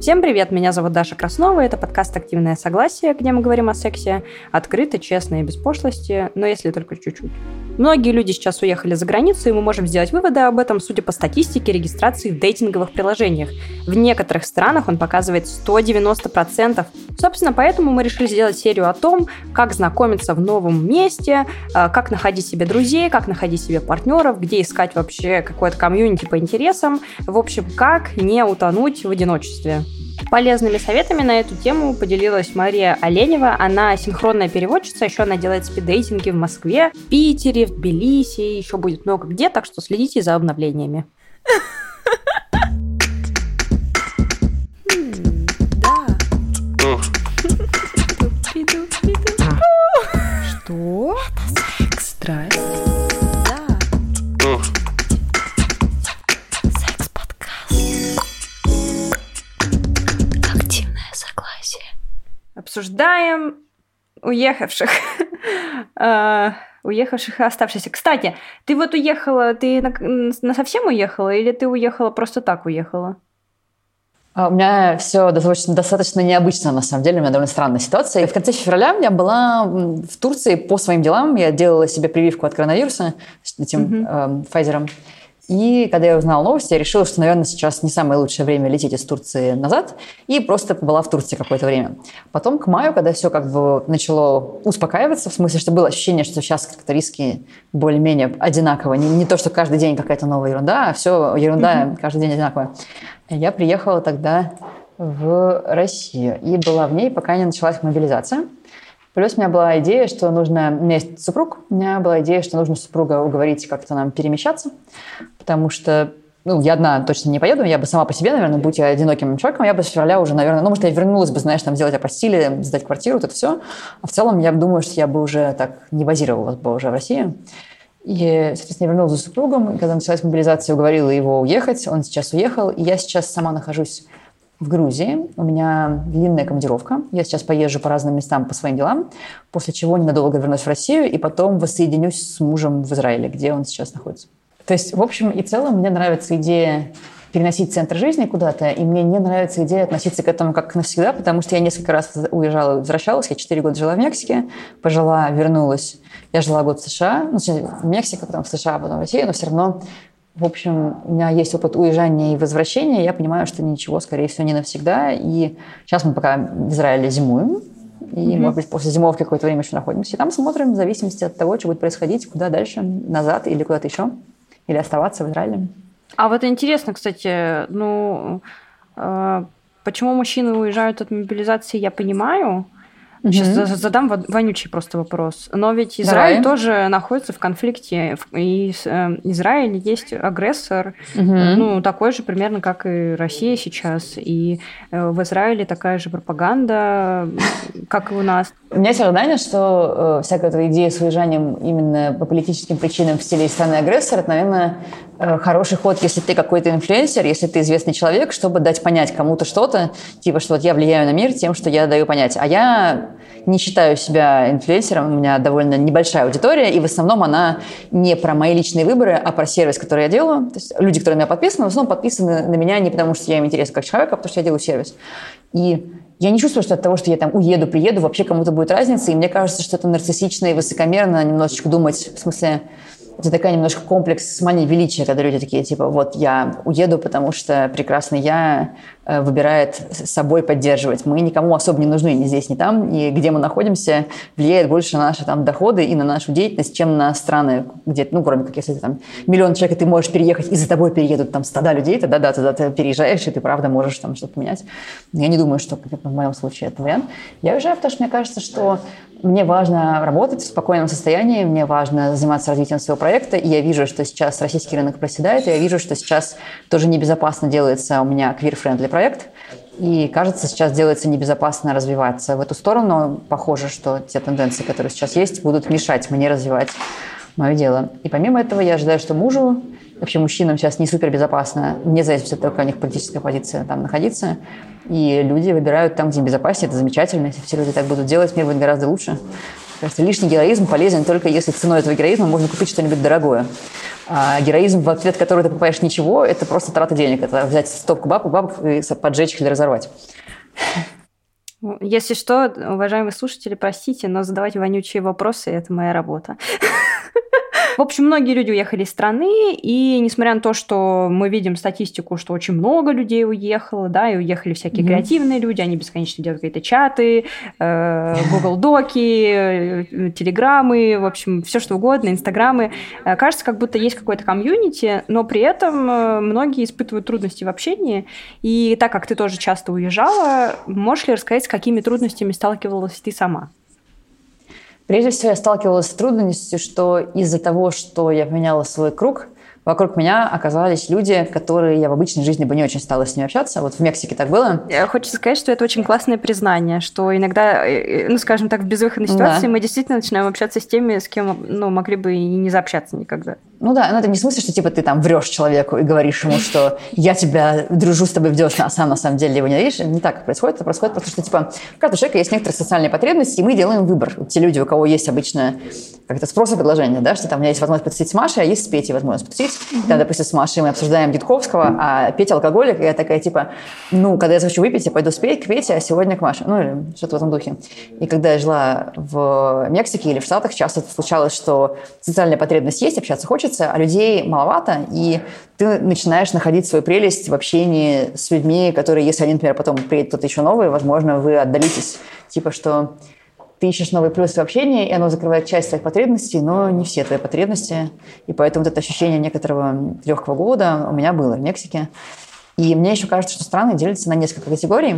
Всем привет, меня зовут Даша Краснова, это подкаст «Активное согласие», где мы говорим о сексе открыто, честно и без пошлости, но если только чуть-чуть. Многие люди сейчас уехали за границу, и мы можем сделать выводы об этом, судя по статистике регистрации в дейтинговых приложениях. В некоторых странах он показывает 190%. Собственно, поэтому мы решили сделать серию о том, как знакомиться в новом месте, а, как находить себе друзей, как находить себе партнеров, где искать вообще какое-то комьюнити по интересам. В общем, как не утонуть в одиночестве. Полезными советами на эту тему поделилась Мария Оленева. Она синхронная переводчица, еще она делает спиддейтинги в Москве, в Питере, в Тбилиси, еще будет много где, так что следите за обновлениями. Что? Страсть. Обсуждаем уехавших. А, уехавших и оставшихся. Кстати, ты вот уехала, ты на, на совсем уехала или ты уехала просто так уехала? А, у меня все достаточно, достаточно необычно, на самом деле. У меня довольно странная ситуация. В конце февраля я была в Турции по своим делам. Я делала себе прививку от коронавируса с этим mm-hmm. э, Pfizer. И когда я узнала новости, я решила, что, наверное, сейчас не самое лучшее время лететь из Турции назад, и просто была в Турции какое-то время. Потом к маю, когда все как бы начало успокаиваться, в смысле, что было ощущение, что сейчас как-то риски более-менее одинаковые, не, не то, что каждый день какая-то новая ерунда, а все ерунда mm-hmm. каждый день одинаковая. Я приехала тогда в Россию и была в ней, пока не началась мобилизация. Плюс у меня была идея, что нужно... У меня есть супруг. У меня была идея, что нужно супруга уговорить как-то нам перемещаться, потому что ну, я одна точно не поеду, я бы сама по себе, наверное, будь я одиноким человеком, я бы февраля уже, наверное, ну, может, я вернулась бы, знаешь, там, сделать апостили, сдать квартиру, вот это все. А в целом, я думаю, что я бы уже так не базировалась бы уже в России. И, соответственно, я вернулась за супругом, и когда началась мобилизация, уговорила его уехать, он сейчас уехал, и я сейчас сама нахожусь в Грузии. У меня длинная командировка. Я сейчас поезжу по разным местам по своим делам, после чего ненадолго вернусь в Россию и потом воссоединюсь с мужем в Израиле, где он сейчас находится. То есть, в общем и целом, мне нравится идея переносить центр жизни куда-то, и мне не нравится идея относиться к этому как навсегда, потому что я несколько раз уезжала и возвращалась. Я четыре года жила в Мексике, пожила, вернулась. Я жила год в США, ну, в Мексике, потом в США, потом в России, но все равно в общем, у меня есть опыт уезжания и возвращения. Я понимаю, что ничего, скорее всего, не навсегда. И сейчас мы пока в Израиле зимуем. И, mm-hmm. может быть, после зимовки какое-то время еще находимся. И там смотрим в зависимости от того, что будет происходить, куда дальше, назад или куда-то еще. Или оставаться в Израиле. А вот интересно, кстати, ну, э, почему мужчины уезжают от мобилизации, я понимаю. Сейчас задам вонючий просто вопрос. Но ведь Израиль Давай. тоже находится в конфликте. И э, Израиль есть агрессор, угу. ну, такой же примерно, как и Россия сейчас. И э, в Израиле такая же пропаганда, как и у нас. У меня есть ожидание, что э, всякая эта идея с уезжанием именно по политическим причинам в стиле страны-агрессор, это, наверное, хороший ход, если ты какой-то инфлюенсер, если ты известный человек, чтобы дать понять кому-то что-то, типа, что вот я влияю на мир тем, что я даю понять. А я не считаю себя инфлюенсером, у меня довольно небольшая аудитория, и в основном она не про мои личные выборы, а про сервис, который я делаю. То есть люди, которые на меня подписаны, в основном подписаны на меня не потому, что я им интересен как человек, а потому что я делаю сервис. И я не чувствую, что от того, что я там уеду, приеду, вообще кому-то будет разница. И мне кажется, что это нарциссично и высокомерно немножечко думать, в смысле, это такая немножко комплекс с манией величия, когда люди такие, типа, вот я уеду, потому что прекрасный я выбирает с собой поддерживать. Мы никому особо не нужны ни здесь, ни там. И где мы находимся, влияет больше на наши там, доходы и на нашу деятельность, чем на страны, где, ну, кроме как если там миллион человек, и ты можешь переехать, и за тобой переедут там стада людей, тогда да, тогда ты переезжаешь, и ты правда можешь там что-то поменять. Я не думаю, что в моем случае это вариант. Я уезжаю, потому что мне кажется, что мне важно работать в спокойном состоянии, мне важно заниматься развитием своего проекта, и я вижу, что сейчас российский рынок проседает, и я вижу, что сейчас тоже небезопасно делается у меня queer-friendly проект. И кажется, сейчас делается небезопасно развиваться в эту сторону. Похоже, что те тенденции, которые сейчас есть, будут мешать мне развивать мое дело. И помимо этого я ожидаю, что мужу, вообще мужчинам сейчас не супер безопасно, вне зависимости от того, какая у них политическая позиция там находиться. И люди выбирают там, где безопаснее, это замечательно. Если все люди так будут делать, мир будет гораздо лучше. Кажется, лишний героизм полезен только если ценой этого героизма можно купить что-нибудь дорогое. А героизм, в ответ который ты покупаешь ничего, это просто трата денег. Это взять стопку бабок, бабок и поджечь их или разорвать. Если что, уважаемые слушатели, простите, но задавать вонючие вопросы – это моя работа. В общем, многие люди уехали из страны, и несмотря на то, что мы видим статистику, что очень много людей уехало, да, и уехали всякие mm-hmm. креативные люди, они бесконечно делают какие-то чаты, э, Google Доки, э, телеграммы, в общем, все что угодно, инстаграмы. Э, кажется, как будто есть какой-то комьюнити, но при этом многие испытывают трудности в общении. И так как ты тоже часто уезжала, можешь ли рассказать, с какими трудностями сталкивалась ты сама? Прежде всего, я сталкивалась с трудностью, что из-за того, что я поменяла свой круг – вокруг меня оказались люди, которые я в обычной жизни бы не очень стала с ними общаться. Вот в Мексике так было. Хочется сказать, что это очень классное признание, что иногда, э, э, ну, скажем так, в безвыходной ситуации да. мы действительно начинаем общаться с теми, с кем, ну, могли бы и не заобщаться никогда. Ну да, но это не в смысле, что типа ты там врешь человеку и говоришь ему, что я тебя дружу с тобой в дело, а сам на самом деле его не видишь. Не так происходит. Это происходит потому, что типа у каждого человека есть некоторые социальные потребности, и мы делаем выбор. те люди, у кого есть обычно как это спрос и предложение, да, что там у меня есть возможность потусить с Машей, а есть с Петей возможность потусить. Mm-hmm. Там, допустим, с Машей мы обсуждаем Дитковского, а Петя алкоголик, и я такая, типа, ну, когда я захочу выпить, я пойду с Петей, к Пете, а сегодня к Маше. Ну, или что-то в этом духе. И когда я жила в Мексике или в Штатах, часто случалось, что социальная потребность есть, общаться хочется, а людей маловато, и ты начинаешь находить свою прелесть в общении с людьми, которые, если они, например, потом приедет кто-то еще новый, возможно, вы отдалитесь. Типа, что ты ищешь новые плюсы в общении, и оно закрывает часть твоих потребностей, но не все твои потребности. И поэтому вот это ощущение некоторого легкого года у меня было в Мексике. И мне еще кажется, что страны делятся на несколько категорий.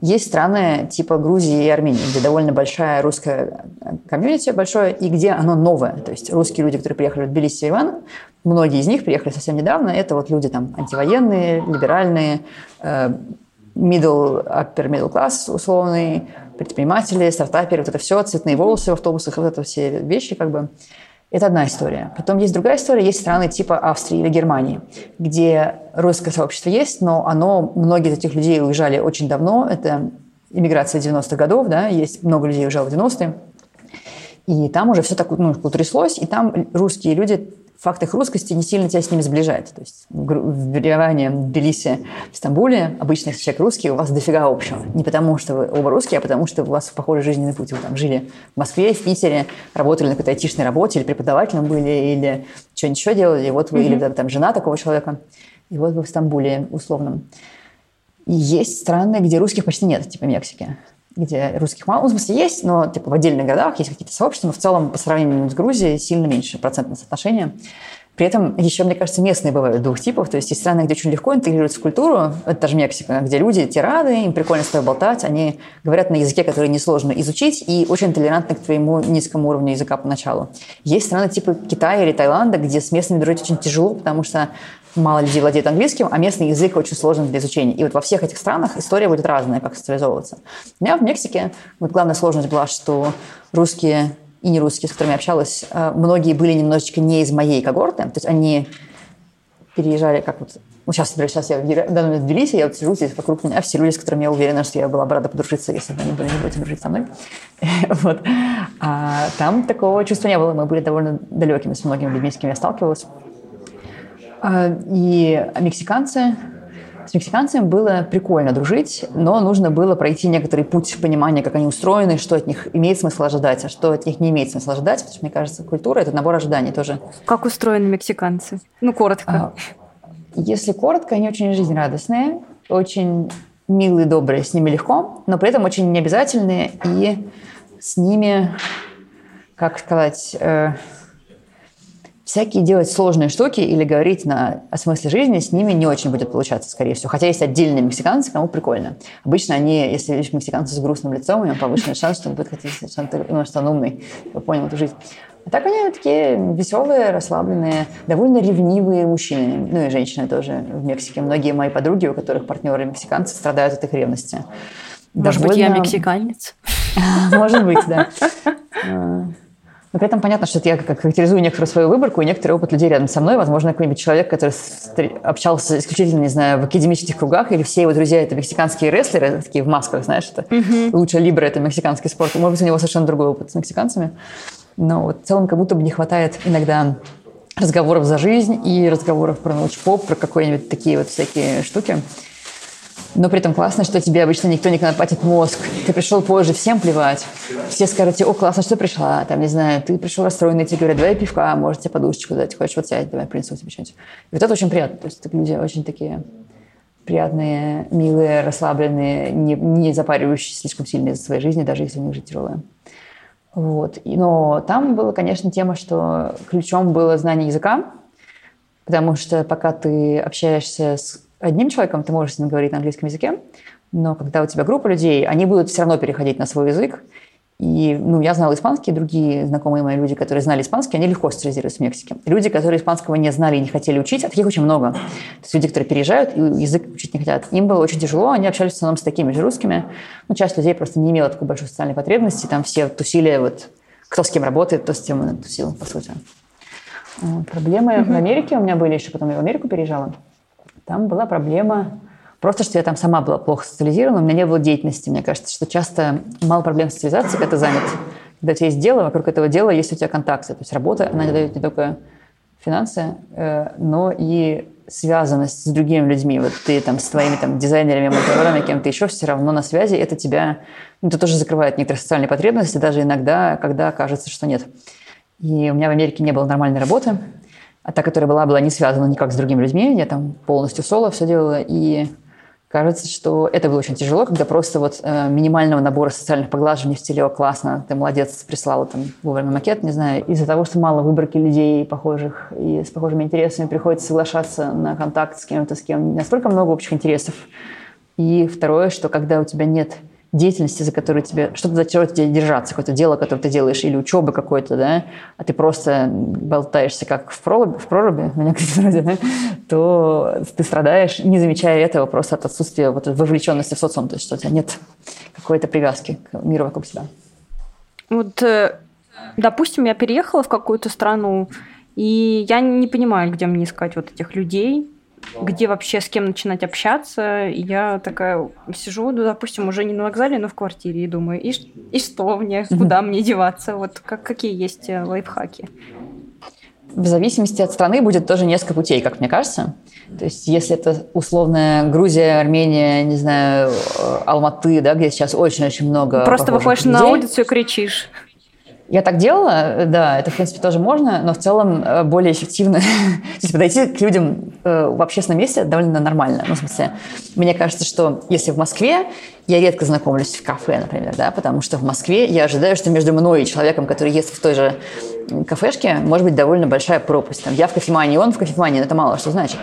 Есть страны типа Грузии и Армении, где довольно большая русская комьюнити большое, и где оно новое. То есть русские люди, которые приехали в Тбилиси и Иван, многие из них приехали совсем недавно, это вот люди там антивоенные, либеральные, э, middle, upper middle class условный, предприниматели, стартаперы, вот это все, цветные волосы в автобусах, вот это все вещи как бы. Это одна история. Потом есть другая история, есть страны типа Австрии или Германии, где русское сообщество есть, но оно, многие из этих людей уезжали очень давно, это иммиграция 90-х годов, да, есть много людей уезжало в 90-е, и там уже все так ну, утряслось, и там русские люди факт их русскости не сильно тебя с ними сближает. То есть в Ереване, в Тбилиси, в Стамбуле обычно, если человек русский, у вас дофига общего. Не потому, что вы оба русские, а потому, что у вас похожий жизненный путь. Вы там жили в Москве, в Питере, работали на какой-то айтишной работе, или преподавателем были, или что-нибудь еще делали. И вот вы, mm-hmm. или там жена такого человека. И вот вы в Стамбуле условном. И есть страны, где русских почти нет, типа Мексики где русских мало. Ну, в смысле, есть, но типа в отдельных городах есть какие-то сообщества, но в целом по сравнению с Грузией сильно меньше процентное соотношение. При этом еще, мне кажется, местные бывают двух типов. То есть есть страны, где очень легко интегрируются в культуру. Это даже Мексика, где люди те рады, им прикольно с тобой болтать. Они говорят на языке, который несложно изучить, и очень толерантны к твоему низкому уровню языка поначалу. Есть страны типа Китая или Таиланда, где с местными дружить очень тяжело, потому что мало людей владеет английским, а местный язык очень сложен для изучения. И вот во всех этих странах история будет разная, как социализовываться. У меня в Мексике вот главная сложность была, что русские и не русские, с которыми я общалась, э, многие были немножечко не из моей когорты, то есть они переезжали как вот ну, сейчас, например, сейчас я в данный момент в Тбилиси, я вот сижу здесь вокруг меня все люди, с которыми я уверена, что я была бы рада подружиться, если бы они были не будете дружить со мной. вот. А там такого чувства не было, мы были довольно далекими с многими людьми, с кем я сталкивалась. А, и мексиканцы, с мексиканцами было прикольно дружить, но нужно было пройти некоторый путь понимания, как они устроены, что от них имеет смысл ожидать, а что от них не имеет смысла ожидать, потому что, мне кажется, культура – это набор ожиданий тоже. Как устроены мексиканцы? Ну, коротко. А, если коротко, они очень жизнерадостные, очень милые, добрые, с ними легко, но при этом очень необязательные, и с ними, как сказать, э, всякие делать сложные штуки или говорить на, о смысле жизни с ними не очень будет получаться, скорее всего. Хотя есть отдельные мексиканцы, кому прикольно. Обычно они, если видишь мексиканца с грустным лицом, у него повышенный шанс, что он будет хотеть, что он, ну, что он умный, понял эту жизнь. А так они такие веселые, расслабленные, довольно ревнивые мужчины. Ну и женщины тоже в Мексике. Многие мои подруги, у которых партнеры мексиканцы, страдают от их ревности. Может довольно... быть, я мексиканец? Может быть, да. Но при этом понятно, что я как характеризую некоторую свою выборку и некоторый опыт людей рядом со мной. Возможно, какой-нибудь человек, который общался исключительно, не знаю, в академических кругах, или все его друзья – это мексиканские рестлеры, такие в масках, знаешь, это mm-hmm. лучше либо это мексиканский спорт. Может быть, у него совершенно другой опыт с мексиканцами. Но вот в целом как будто бы не хватает иногда разговоров за жизнь и разговоров про научпоп, про какие-нибудь такие вот всякие штуки. Но при этом классно, что тебе обычно никто не конопатит мозг. Ты пришел позже, всем плевать. Все скажут тебе, о, классно, что ты пришла. Там, не знаю, ты пришел расстроенный, тебе говорят, давай пивка, может тебе подушечку дать. Хочешь вот сядь, давай принесу тебе что-нибудь. И вот это очень приятно. То есть так люди очень такие приятные, милые, расслабленные, не, не запаривающиеся слишком сильно из своей жизни, даже если у них жизнь тяжелая. Вот. Но там была, конечно, тема, что ключом было знание языка, потому что пока ты общаешься с одним человеком, ты можешь с ним говорить на английском языке, но когда у тебя группа людей, они будут все равно переходить на свой язык, и, ну, я знала испанский, другие знакомые мои люди, которые знали испанский, они легко социализировались в Мексике. Люди, которые испанского не знали и не хотели учить, а таких очень много. То есть люди, которые переезжают и язык учить не хотят. Им было очень тяжело, они общались в основном с такими же русскими. Ну, часть людей просто не имела такой большой социальной потребности, там все тусили, вот, кто с кем работает, кто с тем тусил, по сути. Вот. Проблемы mm-hmm. в Америке у меня были еще, потом я в Америку переезжала. Там была проблема Просто, что я там сама была плохо социализирована, у меня не было деятельности. Мне кажется, что часто мало проблем с социализацией, когда ты занят. Когда у тебя есть дело, вокруг этого дела есть у тебя контакты. То есть работа, она не дает не только финансы, э, но и связанность с другими людьми. Вот ты там с твоими там дизайнерами, монтажерами, кем-то еще все равно на связи. Это тебя, ну, это тоже закрывает некоторые социальные потребности, даже иногда, когда кажется, что нет. И у меня в Америке не было нормальной работы, а та, которая была, была не связана никак с другими людьми. Я там полностью соло все делала, и Кажется, что это было очень тяжело, когда просто вот э, минимального набора социальных поглаживаний в стиле «О, классно, ты молодец, прислала там вовремя макет», не знаю, из-за того, что мало выборки людей похожих и с похожими интересами, приходится соглашаться на контакт с кем-то, с кем не настолько много общих интересов. И второе, что когда у тебя нет деятельности, за которую тебе, что-то за тебе держаться, какое-то дело, которое ты делаешь, или учебы какой-то, да, а ты просто болтаешься как в проруби, в проруби, меня вроде, да, то ты страдаешь, не замечая этого, просто от отсутствия вот вовлеченности в социум, то есть что у тебя нет какой-то привязки к миру вокруг себя. Вот, э, допустим, я переехала в какую-то страну, и я не понимаю, где мне искать вот этих людей, где вообще с кем начинать общаться. И я такая сижу, ну, допустим, уже не на вокзале, но в квартире и думаю, и, и что мне, куда мне деваться? Вот как, какие есть э, лайфхаки? В зависимости от страны будет тоже несколько путей, как мне кажется. То есть, если это условная Грузия, Армения, не знаю, э, Алматы, да, где сейчас очень-очень много Просто выходишь людей. на улицу и кричишь. Я так делала, да, это, в принципе, тоже можно, но в целом э, более эффективно. То есть подойти к людям э, в общественном месте довольно нормально. Ну, в смысле, мне кажется, что если в Москве, я редко знакомлюсь в кафе, например, да, потому что в Москве я ожидаю, что между мной и человеком, который ест в той же кафешке, может быть довольно большая пропасть. Там, я в кофемании, он в кофемании, но это мало что значит.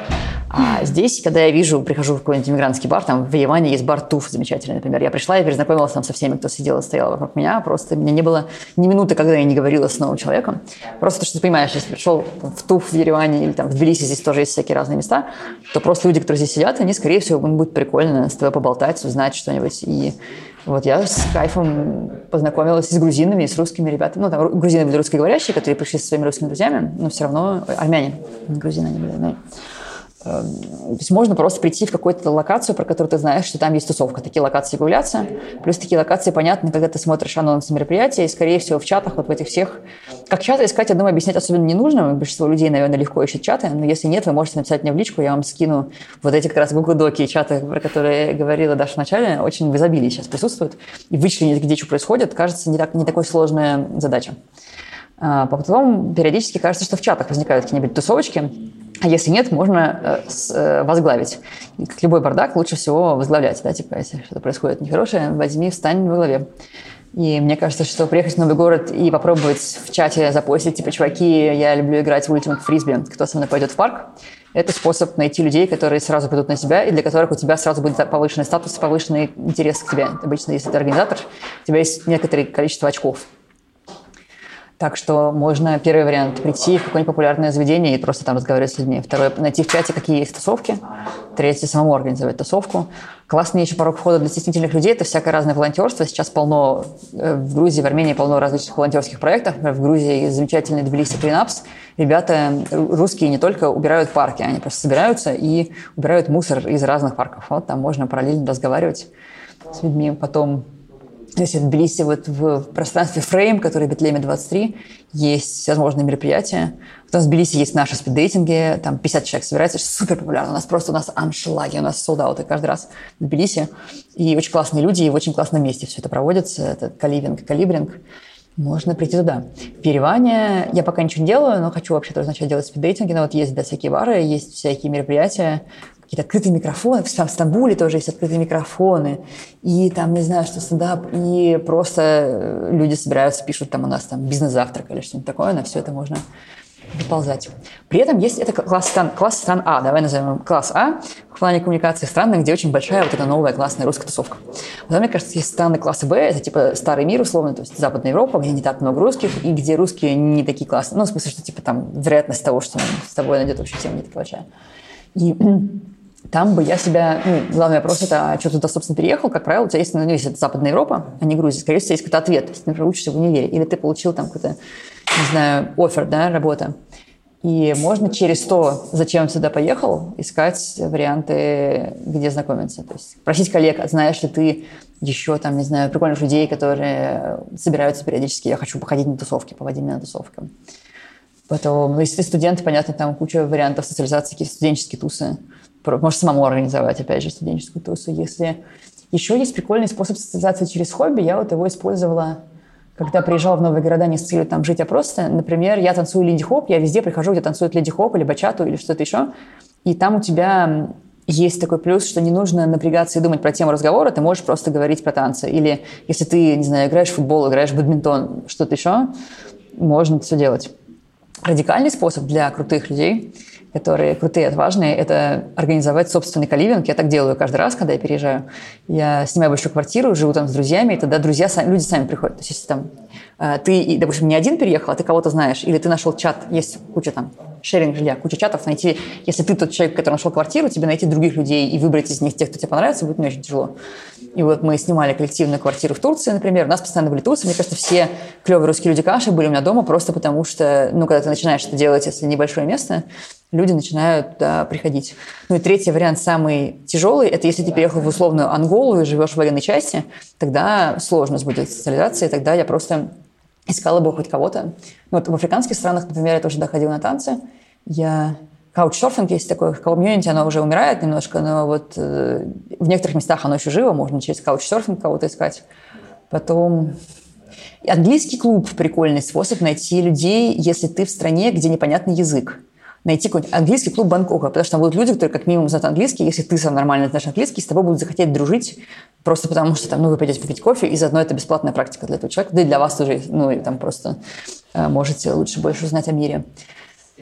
А здесь, когда я вижу, прихожу в какой-нибудь иммигрантский бар, там в Яване есть бар Туф замечательный, например. Я пришла и перезнакомилась там со всеми, кто сидел и стоял вокруг меня. Просто у меня не было ни минуты, когда я не говорила с новым человеком. Просто то, что ты понимаешь, если пришел в Туф в Ереване или там в Тбилиси, здесь тоже есть всякие разные места, то просто люди, которые здесь сидят, они, скорее всего, им будет прикольно с тобой поболтать, узнать что-нибудь. И вот я с кайфом познакомилась с грузинами, с русскими ребятами. Ну, там грузины были русскоговорящие, которые пришли со своими русскими друзьями, но все равно армяне, грузины они были. Эм, то есть можно просто прийти в какую-то локацию, про которую ты знаешь, что там есть тусовка. Такие локации появляются. Плюс такие локации понятны, когда ты смотришь анонсы мероприятия, и, скорее всего, в чатах, вот в этих всех... Как чаты искать, я думаю, объяснять особенно не нужно. Большинство людей, наверное, легко ищут чаты. Но если нет, вы можете написать мне в личку, я вам скину вот эти как раз Google Доки и чаты, про которые говорила Даша в начале, очень в изобилии сейчас присутствуют. И вычленить, где что происходит, кажется, не, так, не такой сложная задача. А потом периодически кажется, что в чатах возникают какие-нибудь тусовочки, а если нет, можно э, э, возглавить. как любой бардак, лучше всего возглавлять. Да? Типа, если что-то происходит нехорошее, возьми, встань во главе. И мне кажется, что приехать в новый город и попробовать в чате запостить, типа, чуваки, я люблю играть в Ultimate Frisbee, кто со мной пойдет в парк, это способ найти людей, которые сразу придут на тебя, и для которых у тебя сразу будет повышенный статус, повышенный интерес к тебе. Обычно, если ты организатор, у тебя есть некоторое количество очков. Так что можно, первый вариант, прийти в какое-нибудь популярное заведение и просто там разговаривать с людьми. Второй, найти в чате, какие есть тусовки. Третий, самому организовать тусовку. Классный еще порог входа для стеснительных людей – это всякое разное волонтерство. Сейчас полно, э, в Грузии, в Армении полно различных волонтерских проектов. В Грузии замечательный Тбилиси Клинапс. Ребята русские не только убирают парки, они просто собираются и убирают мусор из разных парков. Вот там можно параллельно разговаривать с людьми. Потом если в Тбилиси вот в пространстве Frame, который в Бетлеме 23, есть всевозможные мероприятия. У нас в Тбилиси есть наши спиддейтинги, там 50 человек собирается, супер популярно. У нас просто у нас аншлаги, у нас солдаты каждый раз в Тбилиси. И очень классные люди, и в очень классном месте все это проводится. Это каливинг, калибринг. Можно прийти туда. Перевание я пока ничего не делаю, но хочу вообще тоже начать делать спиддейтинги. Но вот есть да, всякие бары, есть всякие мероприятия какие-то открытые микрофоны. В Стамбуле тоже есть открытые микрофоны. И там, не знаю, что стендап. И просто э, люди собираются, пишут там у нас там бизнес-завтрак или что-нибудь такое. На все это можно выползать. При этом есть это класс стран, класс стран А. Давай назовем класс А в плане коммуникации страны, где очень большая вот эта новая классная русская тусовка. Потом, мне кажется, есть страны класса Б, это типа старый мир условно, то есть Западная Европа, где не так много русских, и где русские не такие классные. Ну, в смысле, что типа там вероятность того, что с тобой найдет общую тему, не такая большая. И там бы я себя... Ну, главный вопрос это, а что туда, собственно, переехал? Как правило, у тебя есть, ну, если это Западная Европа, а не Грузия, скорее всего, есть какой-то ответ. Есть, например, учишься в универе, или ты получил там какой-то, не знаю, офер, да, работа. И можно через то, зачем сюда поехал, искать варианты, где знакомиться. То есть просить коллег, а знаешь ли ты еще там, не знаю, прикольных людей, которые собираются периодически, я хочу походить на тусовки, поводи меня на тусовки. Потом, ну, если ты студент, понятно, там куча вариантов социализации, какие студенческие тусы. Можешь самому организовать, опять же, студенческую тусу. Если еще есть прикольный способ социализации через хобби, я вот его использовала, когда приезжала в новые города не с целью там жить, а просто, например, я танцую леди-хоп, я везде прихожу, где танцуют леди-хоп или бачату или что-то еще, и там у тебя есть такой плюс, что не нужно напрягаться и думать про тему разговора, ты можешь просто говорить про танцы. Или если ты, не знаю, играешь в футбол, играешь в бадминтон, что-то еще, можно все делать. Радикальный способ для крутых людей – которые крутые, отважные, это организовать собственный каливинг. Я так делаю каждый раз, когда я переезжаю. Я снимаю большую квартиру, живу там с друзьями, и тогда друзья, сами, люди сами приходят. То есть если там э, ты, допустим, не один переехал, а ты кого-то знаешь, или ты нашел чат, есть куча там шеринг жилья, куча чатов, найти, если ты тот человек, который нашел квартиру, тебе найти других людей и выбрать из них тех, кто тебе понравится, будет не очень тяжело. И вот мы снимали коллективную квартиру в Турции, например, у нас постоянно были турции, мне кажется, все клевые русские люди каши были у меня дома просто потому, что, ну, когда ты начинаешь это делать, если небольшое место, люди начинают да, приходить. Ну и третий вариант, самый тяжелый, это если ты переехал в условную Анголу и живешь в военной части, тогда сложность будет социализация, тогда я просто искала бы хоть кого-то. Ну, вот в африканских странах, например, я тоже доходила на танцы. Я Каучсерфинг есть такой комьюнити, оно уже умирает немножко, но вот э, в некоторых местах оно еще живо, можно через каучсерфинг кого-то искать. Потом английский клуб – прикольный способ найти людей, если ты в стране, где непонятный язык найти какой-нибудь английский клуб Бангкока, потому что там будут люди, которые как минимум знают английский, если ты сам нормально знаешь английский, с тобой будут захотеть дружить, просто потому что там, ну, вы пойдете попить кофе, и заодно это бесплатная практика для этого человека, да и для вас тоже, ну, и там просто э, можете лучше больше узнать о мире.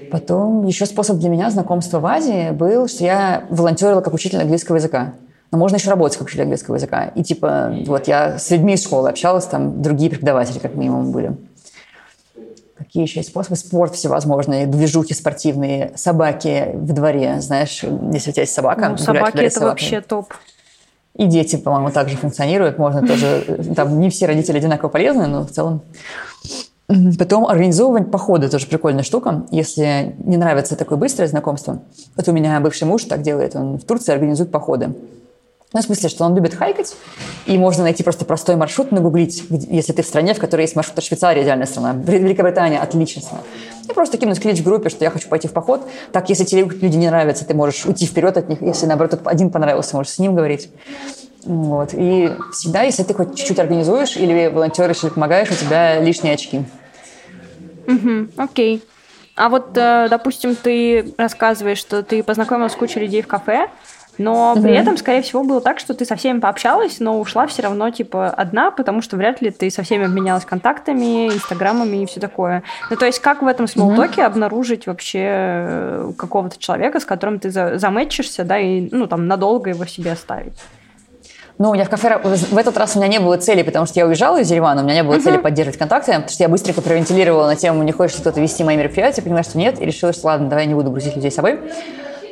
Потом еще способ для меня знакомства в Азии был, что я волонтерила как учитель английского языка. Но можно еще работать как учитель английского языка. И типа, вот я с людьми из школы общалась, там другие преподаватели как минимум были. Какие еще есть способы? Спорт всевозможные, движухи спортивные, собаки в дворе, знаешь, если у тебя есть собака. Ну, собаки – это вообще топ. И дети, по-моему, также функционируют. Можно тоже... Там не все родители одинаково полезны, но в целом... Потом организовывать походы тоже прикольная штука. Если не нравится такое быстрое знакомство, вот у меня бывший муж так делает, он в Турции организует походы. Ну, в смысле, что он любит хайкать, и можно найти просто простой маршрут, нагуглить, если ты в стране, в которой есть маршрут. Швейцария идеальная страна, Великобритания отличная страна. И просто кинуть клич в группе, что я хочу пойти в поход. Так, если тебе люди не нравятся, ты можешь уйти вперед от них. Если, наоборот, один понравился, можешь с ним говорить. Вот. И всегда, если ты хоть чуть-чуть организуешь или волонтеришь, или помогаешь, у тебя лишние очки. Окей. А вот, э, допустим, ты рассказываешь, что ты познакомилась с кучей людей в кафе, но при этом, скорее всего, было так, что ты со всеми пообщалась, но ушла все равно, типа, одна, потому что вряд ли ты со всеми обменялась контактами, инстаграмами и все такое. Ну, то есть, как в этом смолтоке mm-hmm. обнаружить вообще э, какого-то человека, с которым ты за- замэтчишься, да, и, ну, там, надолго его себе оставить? Ну, у меня в кафе в этот раз у меня не было цели, потому что я уезжала из Еревана, у меня не было uh-huh. цели поддерживать контакты, потому что я быстренько провентилировала на тему, не хочешь кто-то вести мои мероприятия, поняла, что нет, и решила, что ладно, давай я не буду грузить людей с собой.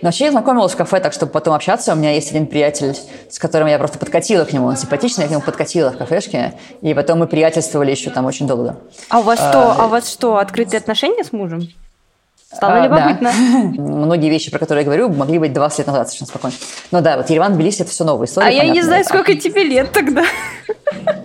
Но вообще я знакомилась в кафе так, чтобы потом общаться. У меня есть один приятель, с которым я просто подкатила к нему. Он симпатичный, я к нему подкатила в кафешке. И потом мы приятельствовали еще там очень долго. А у вас а, что? А у вас что, открытые отношения с мужем? Стало а, любопытно. Да. Многие вещи, про которые я говорю, могли быть 20 лет назад совершенно спокойно. Но да, вот Ереван, Тбилиси – это все новая история. А я не знаю, сколько тебе лет тогда.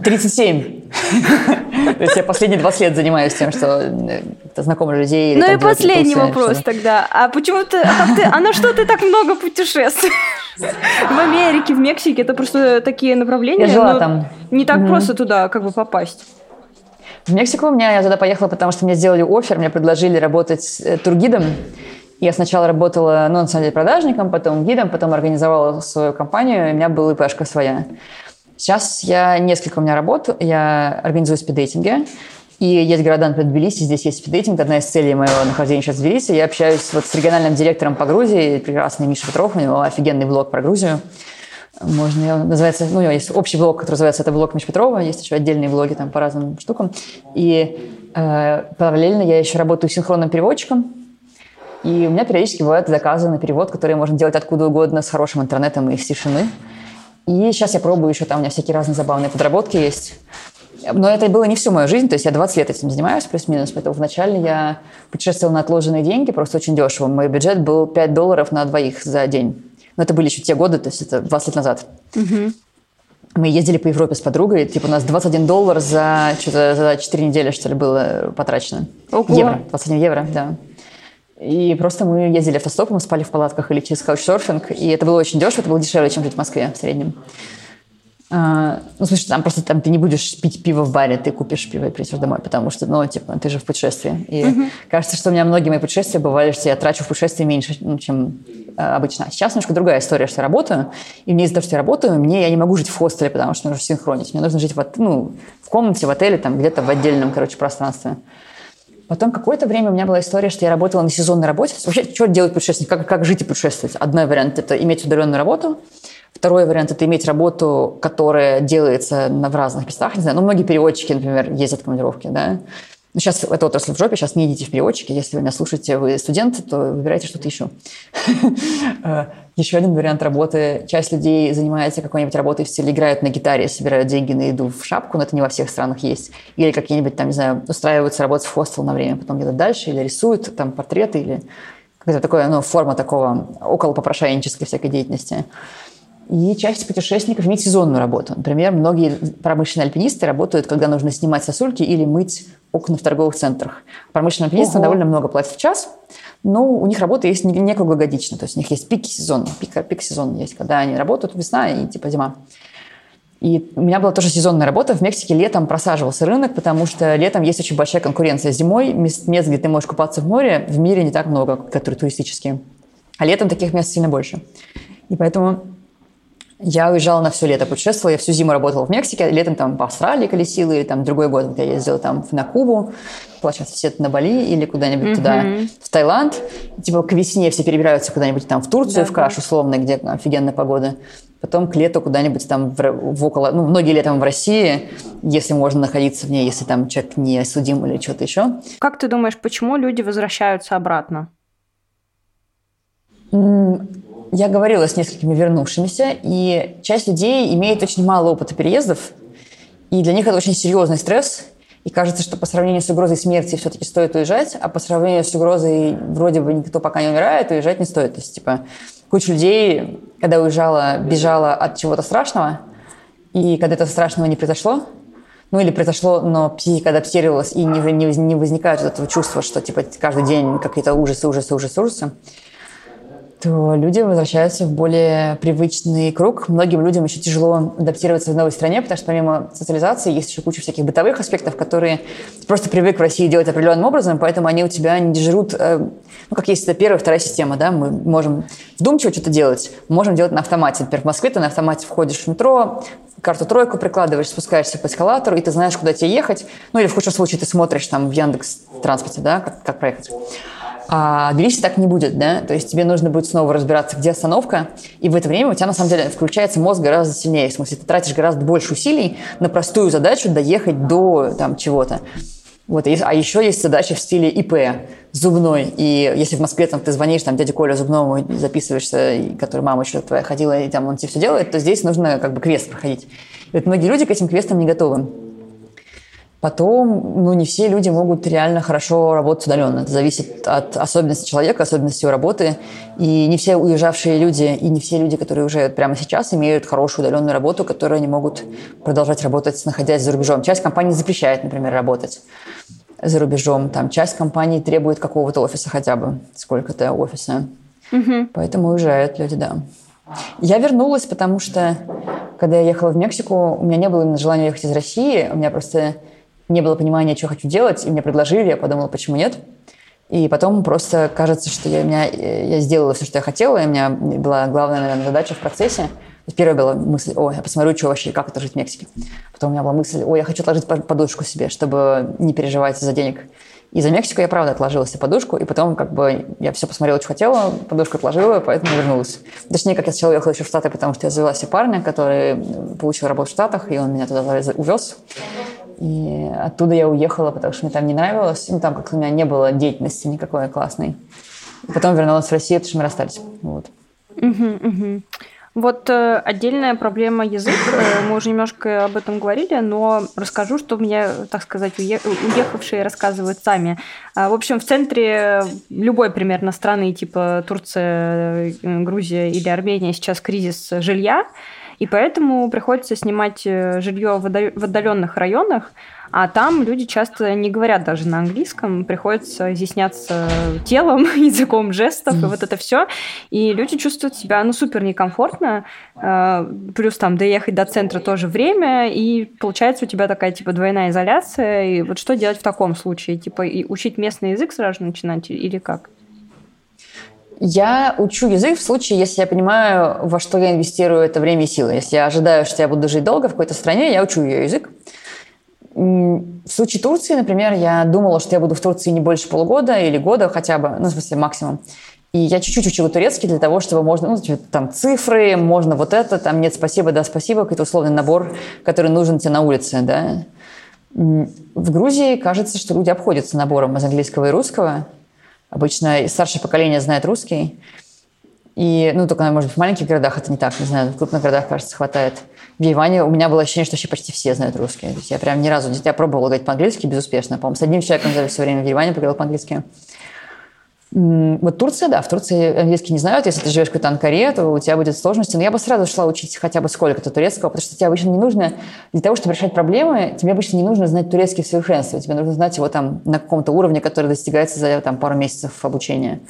37. То есть я последние 20 лет занимаюсь тем, что э, знакомлю людей. Ну и последний вопрос тогда. А почему ты, а, ты, а на что ты так много путешествуешь? В Америке, в Мексике, это просто такие направления. Я жила там. Не так просто туда как бы попасть. В Мексику меня я туда поехала, потому что мне сделали офер, мне предложили работать э, тургидом. Я сначала работала, ну, на самом деле, продажником, потом гидом, потом организовала свою компанию, и у меня была ИПшка своя. Сейчас я несколько у меня работ, я организую спиддейтинги, и есть города, например, Тбилиси, здесь есть спиддейтинг. Одна из целей моего нахождения сейчас в Тбилиси. Я общаюсь вот с региональным директором по Грузии, прекрасный Миша Петров, у него офигенный блог про Грузию. Можно, называется, ну, у него есть общий блог, который называется «Это блог Миш Петрова», есть еще отдельные блоги там по разным штукам. И э, параллельно я еще работаю синхронным переводчиком, и у меня периодически бывают заказы на перевод, которые можно делать откуда угодно с хорошим интернетом и с тишины. И сейчас я пробую еще, там у меня всякие разные забавные подработки есть. Но это было не всю мою жизнь, то есть я 20 лет этим занимаюсь, плюс-минус. Поэтому вначале я путешествовала на отложенные деньги, просто очень дешево. Мой бюджет был 5 долларов на двоих за день. Но это были еще те годы, то есть это 20 лет назад. Угу. Мы ездили по Европе с подругой, типа у нас 21 доллар за, что-то, за 4 недели, что ли, было потрачено. Ого. Евро, 21 евро, да. И просто мы ездили автостопом, спали в палатках или через каучсерфинг, и это было очень дешево, это было дешевле, чем жить в Москве в среднем. А, ну, слушай, там просто там ты не будешь пить пиво в баре, ты купишь пиво и придешь домой, потому что, ну, типа, ты же в путешествии. И угу. кажется, что у меня многие мои путешествия бывали, что я трачу в путешествии меньше, ну, чем э, обычно. Сейчас немножко другая история, что я работаю, и мне из-за того, что я работаю, мне я не могу жить в хостеле, потому что нужно синхронить. Мне нужно жить в, ну, в комнате, в отеле, там, где-то в отдельном, короче, пространстве. Потом какое-то время у меня была история, что я работала на сезонной работе. Вообще, что делать путешественник? Как, как жить и путешествовать? Одной вариант – это иметь удаленную работу – Второй вариант – это иметь работу, которая делается в разных местах. Не знаю, ну, многие переводчики, например, ездят в командировки, да. Ну, сейчас эта отрасль в жопе, сейчас не идите в переводчики. Если вы меня слушаете, вы студент, то выбирайте что-то еще. Э, еще один вариант работы. Часть людей занимается какой-нибудь работой в стиле играют на гитаре, собирают деньги на еду в шапку, но это не во всех странах есть. Или какие-нибудь там, не знаю, устраиваются работать в хостел на время, потом едут дальше, или рисуют там портреты, или какая-то такая, ну, форма такого около попрошайнической всякой деятельности. И часть путешественников имеет сезонную работу. Например, многие промышленные альпинисты работают, когда нужно снимать сосульки или мыть окна в торговых центрах. Промышленные альпинисты довольно много платят в час, но у них работа есть не, не круглогодично. То есть у них есть пики сезона, пик, пик сезона есть, когда они работают весна и типа зима. И у меня была тоже сезонная работа. В Мексике летом просаживался рынок, потому что летом есть очень большая конкуренция. Зимой мест, мест где ты можешь купаться в море, в мире не так много, которые туристические. А летом таких мест сильно больше. И поэтому я уезжала на все лето, путешествовала, я всю зиму работала в Мексике, летом там по Австралии колесила, или там другой год, вот я ездила там на Кубу, сейчас все на Бали или куда-нибудь mm-hmm. туда, в Таиланд. Типа к весне все перебираются куда-нибудь там в Турцию, да, в Каш, условно, где офигенная погода. Потом к лету куда-нибудь там в, в около, ну, многие летом в России, если можно находиться в ней, если там человек не судим или что-то еще. Как ты думаешь, почему люди возвращаются обратно? Я говорила с несколькими вернувшимися, и часть людей имеет очень мало опыта переездов, и для них это очень серьезный стресс, и кажется, что по сравнению с угрозой смерти все-таки стоит уезжать, а по сравнению с угрозой вроде бы никто пока не умирает, уезжать не стоит. То есть, типа, куча людей, когда уезжала, бежала от чего-то страшного, и когда этого страшного не произошло, ну или произошло, но психика адаптировалась, и не, не, не возникает вот этого чувства, что типа каждый день какие-то ужасы, ужасы, ужасы, ужасы то люди возвращаются в более привычный круг. Многим людям еще тяжело адаптироваться в новой стране, потому что помимо социализации есть еще куча всяких бытовых аспектов, которые ты просто привык в России делать определенным образом, поэтому они у тебя не дежурут, э, ну, как есть это первая, вторая система, да, мы можем вдумчиво что-то делать, можем делать на автомате. Например, в Москве ты на автомате входишь в метро, карту тройку прикладываешь, спускаешься по эскалатору, и ты знаешь, куда тебе ехать. Ну или в худшем случае ты смотришь там в Яндекс транспорте, да, как, как проехать. А лифте так не будет, да? То есть тебе нужно будет снова разбираться, где остановка, и в это время у тебя, на самом деле, включается мозг гораздо сильнее. В смысле, ты тратишь гораздо больше усилий на простую задачу доехать до там чего-то. Вот, а еще есть задача в стиле ИП, зубной. И если в Москве там, ты звонишь там, дяде Коля зубному, записываешься, который мама еще твоя ходила, и там он тебе все делает, то здесь нужно как бы квест проходить. И вот многие люди к этим квестам не готовы. Потом, ну, не все люди могут реально хорошо работать удаленно. Это зависит от особенностей человека, особенностей его работы. И не все уезжавшие люди, и не все люди, которые уезжают прямо сейчас, имеют хорошую удаленную работу, которую они могут продолжать работать, находясь за рубежом. Часть компаний запрещает, например, работать за рубежом. Там часть компаний требует какого-то офиса хотя бы, сколько-то офиса. Угу. Поэтому уезжают люди, да. Я вернулась, потому что, когда я ехала в Мексику, у меня не было именно желания ехать из России. У меня просто не было понимания, что хочу делать, и мне предложили, я подумала, почему нет. И потом просто кажется, что я, меня, я сделала все, что я хотела, и у меня была главная, наверное, задача в процессе. Первая была мысль, о, я посмотрю, что вообще, как это жить в Мексике. Потом у меня была мысль, о, я хочу отложить подушку себе, чтобы не переживать из-за денег. И за Мексику я, правда, отложила себе подушку, и потом как бы я все посмотрела, что хотела, подушку отложила, поэтому вернулась. Точнее, как я сначала уехала еще в Штаты, потому что я завела себе парня, который получил работу в Штатах, и он меня туда увез. И оттуда я уехала, потому что мне там не нравилось. Ну, там как-то у меня не было деятельности никакой классной. И потом вернулась в Россию, потому что мы расстались. Вот. Угу, угу. Вот э, отдельная проблема язык, э, мы уже немножко об этом говорили, но расскажу, что мне, так сказать, уе- уехавшие рассказывают сами. Э, в общем, в центре любой примерно страны, типа Турция, э, Грузия или Армения, сейчас кризис жилья, и поэтому приходится снимать э, жилье в отдаленных районах, а там люди часто не говорят даже на английском, приходится изъясняться телом, языком жестов, и вот это все. И люди чувствуют себя, ну, супер некомфортно. Э, плюс там доехать до центра тоже время, и получается у тебя такая, типа, двойная изоляция. И вот что делать в таком случае? Типа, и учить местный язык сразу начинать или как? Я учу язык в случае, если я понимаю, во что я инвестирую это время и силы. Если я ожидаю, что я буду жить долго в какой-то стране, я учу ее язык. В случае Турции, например, я думала, что я буду в Турции не больше полугода или года хотя бы, ну, в смысле, максимум. И я чуть-чуть учила турецкий для того, чтобы можно, ну, типа, там, цифры, можно вот это, там, нет, спасибо, да, спасибо, какой-то условный набор, который нужен тебе на улице, да. В Грузии кажется, что люди обходятся набором из английского и русского, Обычно старшее поколение знает русский. И, ну, только, может быть, в маленьких городах это не так, не знаю, в крупных городах, кажется, хватает. В Иване у меня было ощущение, что вообще почти все знают русский. То есть я прям ни разу, я пробовала говорить по-английски безуспешно. По-моему, с одним человеком за все время в Ереване поговорил по-английски. Вот Турция, да, в Турции английский не знают. Если ты живешь в какой-то Анкаре, то у тебя будет сложности. Но я бы сразу шла учить хотя бы сколько-то турецкого, потому что тебе обычно не нужно, для того, чтобы решать проблемы, тебе обычно не нужно знать турецкий в совершенстве. Тебе нужно знать его там на каком-то уровне, который достигается за там, пару месяцев обучения.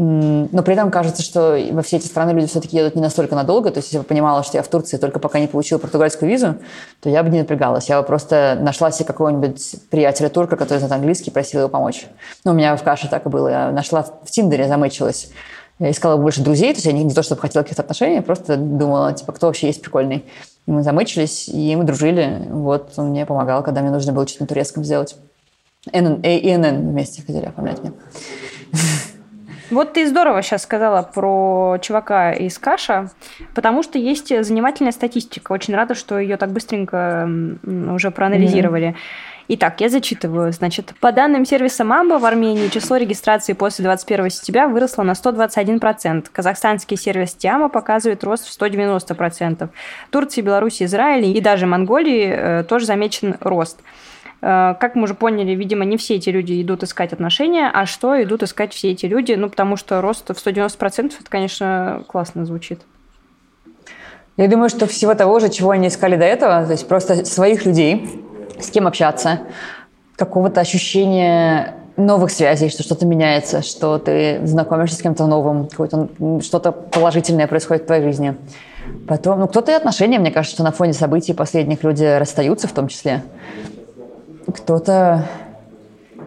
Но при этом кажется, что во все эти страны люди все-таки едут не настолько надолго. То есть, если бы понимала, что я в Турции только пока не получила португальскую визу, то я бы не напрягалась. Я бы просто нашла себе какого-нибудь приятеля турка, который знает английский, просила его помочь. Ну, у меня в каше так и было. Я нашла в Тиндере, замычилась. Я искала больше друзей, то есть я не, не то, чтобы хотела каких-то отношений, просто думала, типа, кто вообще есть прикольный. И мы замычились, и мы дружили. Вот он мне помогал, когда мне нужно было что-то на турецком сделать. НН, и НН вместе хотели оформлять мне. Вот ты здорово сейчас сказала про чувака из Каша, потому что есть занимательная статистика. Очень рада, что ее так быстренько уже проанализировали. Mm-hmm. Итак, я зачитываю. Значит, по данным сервиса Мамба в Армении число регистрации после 21 сентября выросло на 121%. Казахстанский сервис Тиама показывает рост в 190%. Турции, Беларуси, Израиле и даже Монголии э, тоже замечен рост. Э, как мы уже поняли, видимо, не все эти люди идут искать отношения, а что идут искать все эти люди? Ну, потому что рост в 190% это, конечно, классно звучит. Я думаю, что всего того же, чего они искали до этого, то есть просто своих людей, с кем общаться, какого-то ощущения новых связей, что что-то меняется, что ты знакомишься с кем-то новым, что-то положительное происходит в твоей жизни. Потом, ну, кто-то и отношения, мне кажется, что на фоне событий последних люди расстаются в том числе кто-то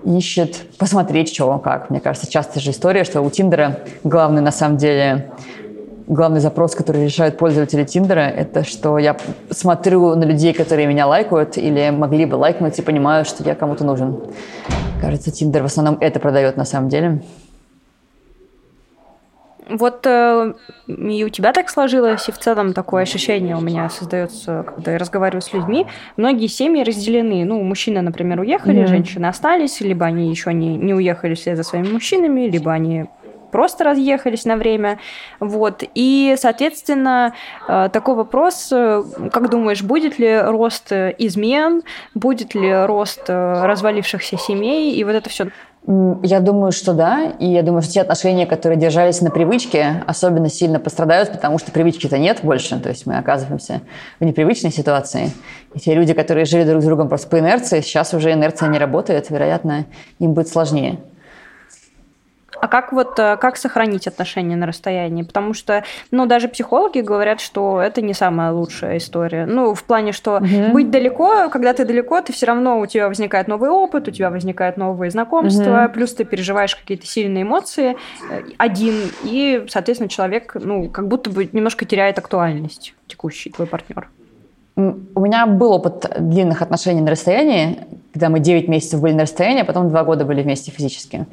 ищет посмотреть, что как. Мне кажется, часто же история, что у Тиндера главный, на самом деле, главный запрос, который решают пользователи Тиндера, это что я смотрю на людей, которые меня лайкают или могли бы лайкнуть и понимаю, что я кому-то нужен. Кажется, Тиндер в основном это продает на самом деле. Вот э, и у тебя так сложилось, и в целом такое ощущение у меня создается, когда я разговариваю с людьми. Многие семьи разделены. Ну, мужчины, например, уехали, mm-hmm. женщины остались, либо они еще не, не уехали вслед за своими мужчинами, либо они просто разъехались на время. Вот. И, соответственно, э, такой вопрос, э, как думаешь, будет ли рост измен, будет ли рост э, развалившихся семей, и вот это все я думаю, что да. И я думаю, что те отношения, которые держались на привычке, особенно сильно пострадают, потому что привычки-то нет больше. То есть мы оказываемся в непривычной ситуации. И те люди, которые жили друг с другом просто по инерции, сейчас уже инерция не работает. Вероятно, им будет сложнее. А как вот э, как сохранить отношения на расстоянии? Потому что, ну, даже психологи говорят, что это не самая лучшая история. Ну, в плане, что угу. быть далеко, когда ты далеко, ты все равно у тебя возникает новый опыт, у тебя возникают новые знакомства, угу. плюс ты переживаешь какие-то сильные эмоции э, один, и, соответственно, человек, ну, как будто бы немножко теряет актуальность текущий твой партнер. У меня был опыт длинных отношений на расстоянии, когда мы 9 месяцев были на расстоянии, а потом 2 года были вместе физически.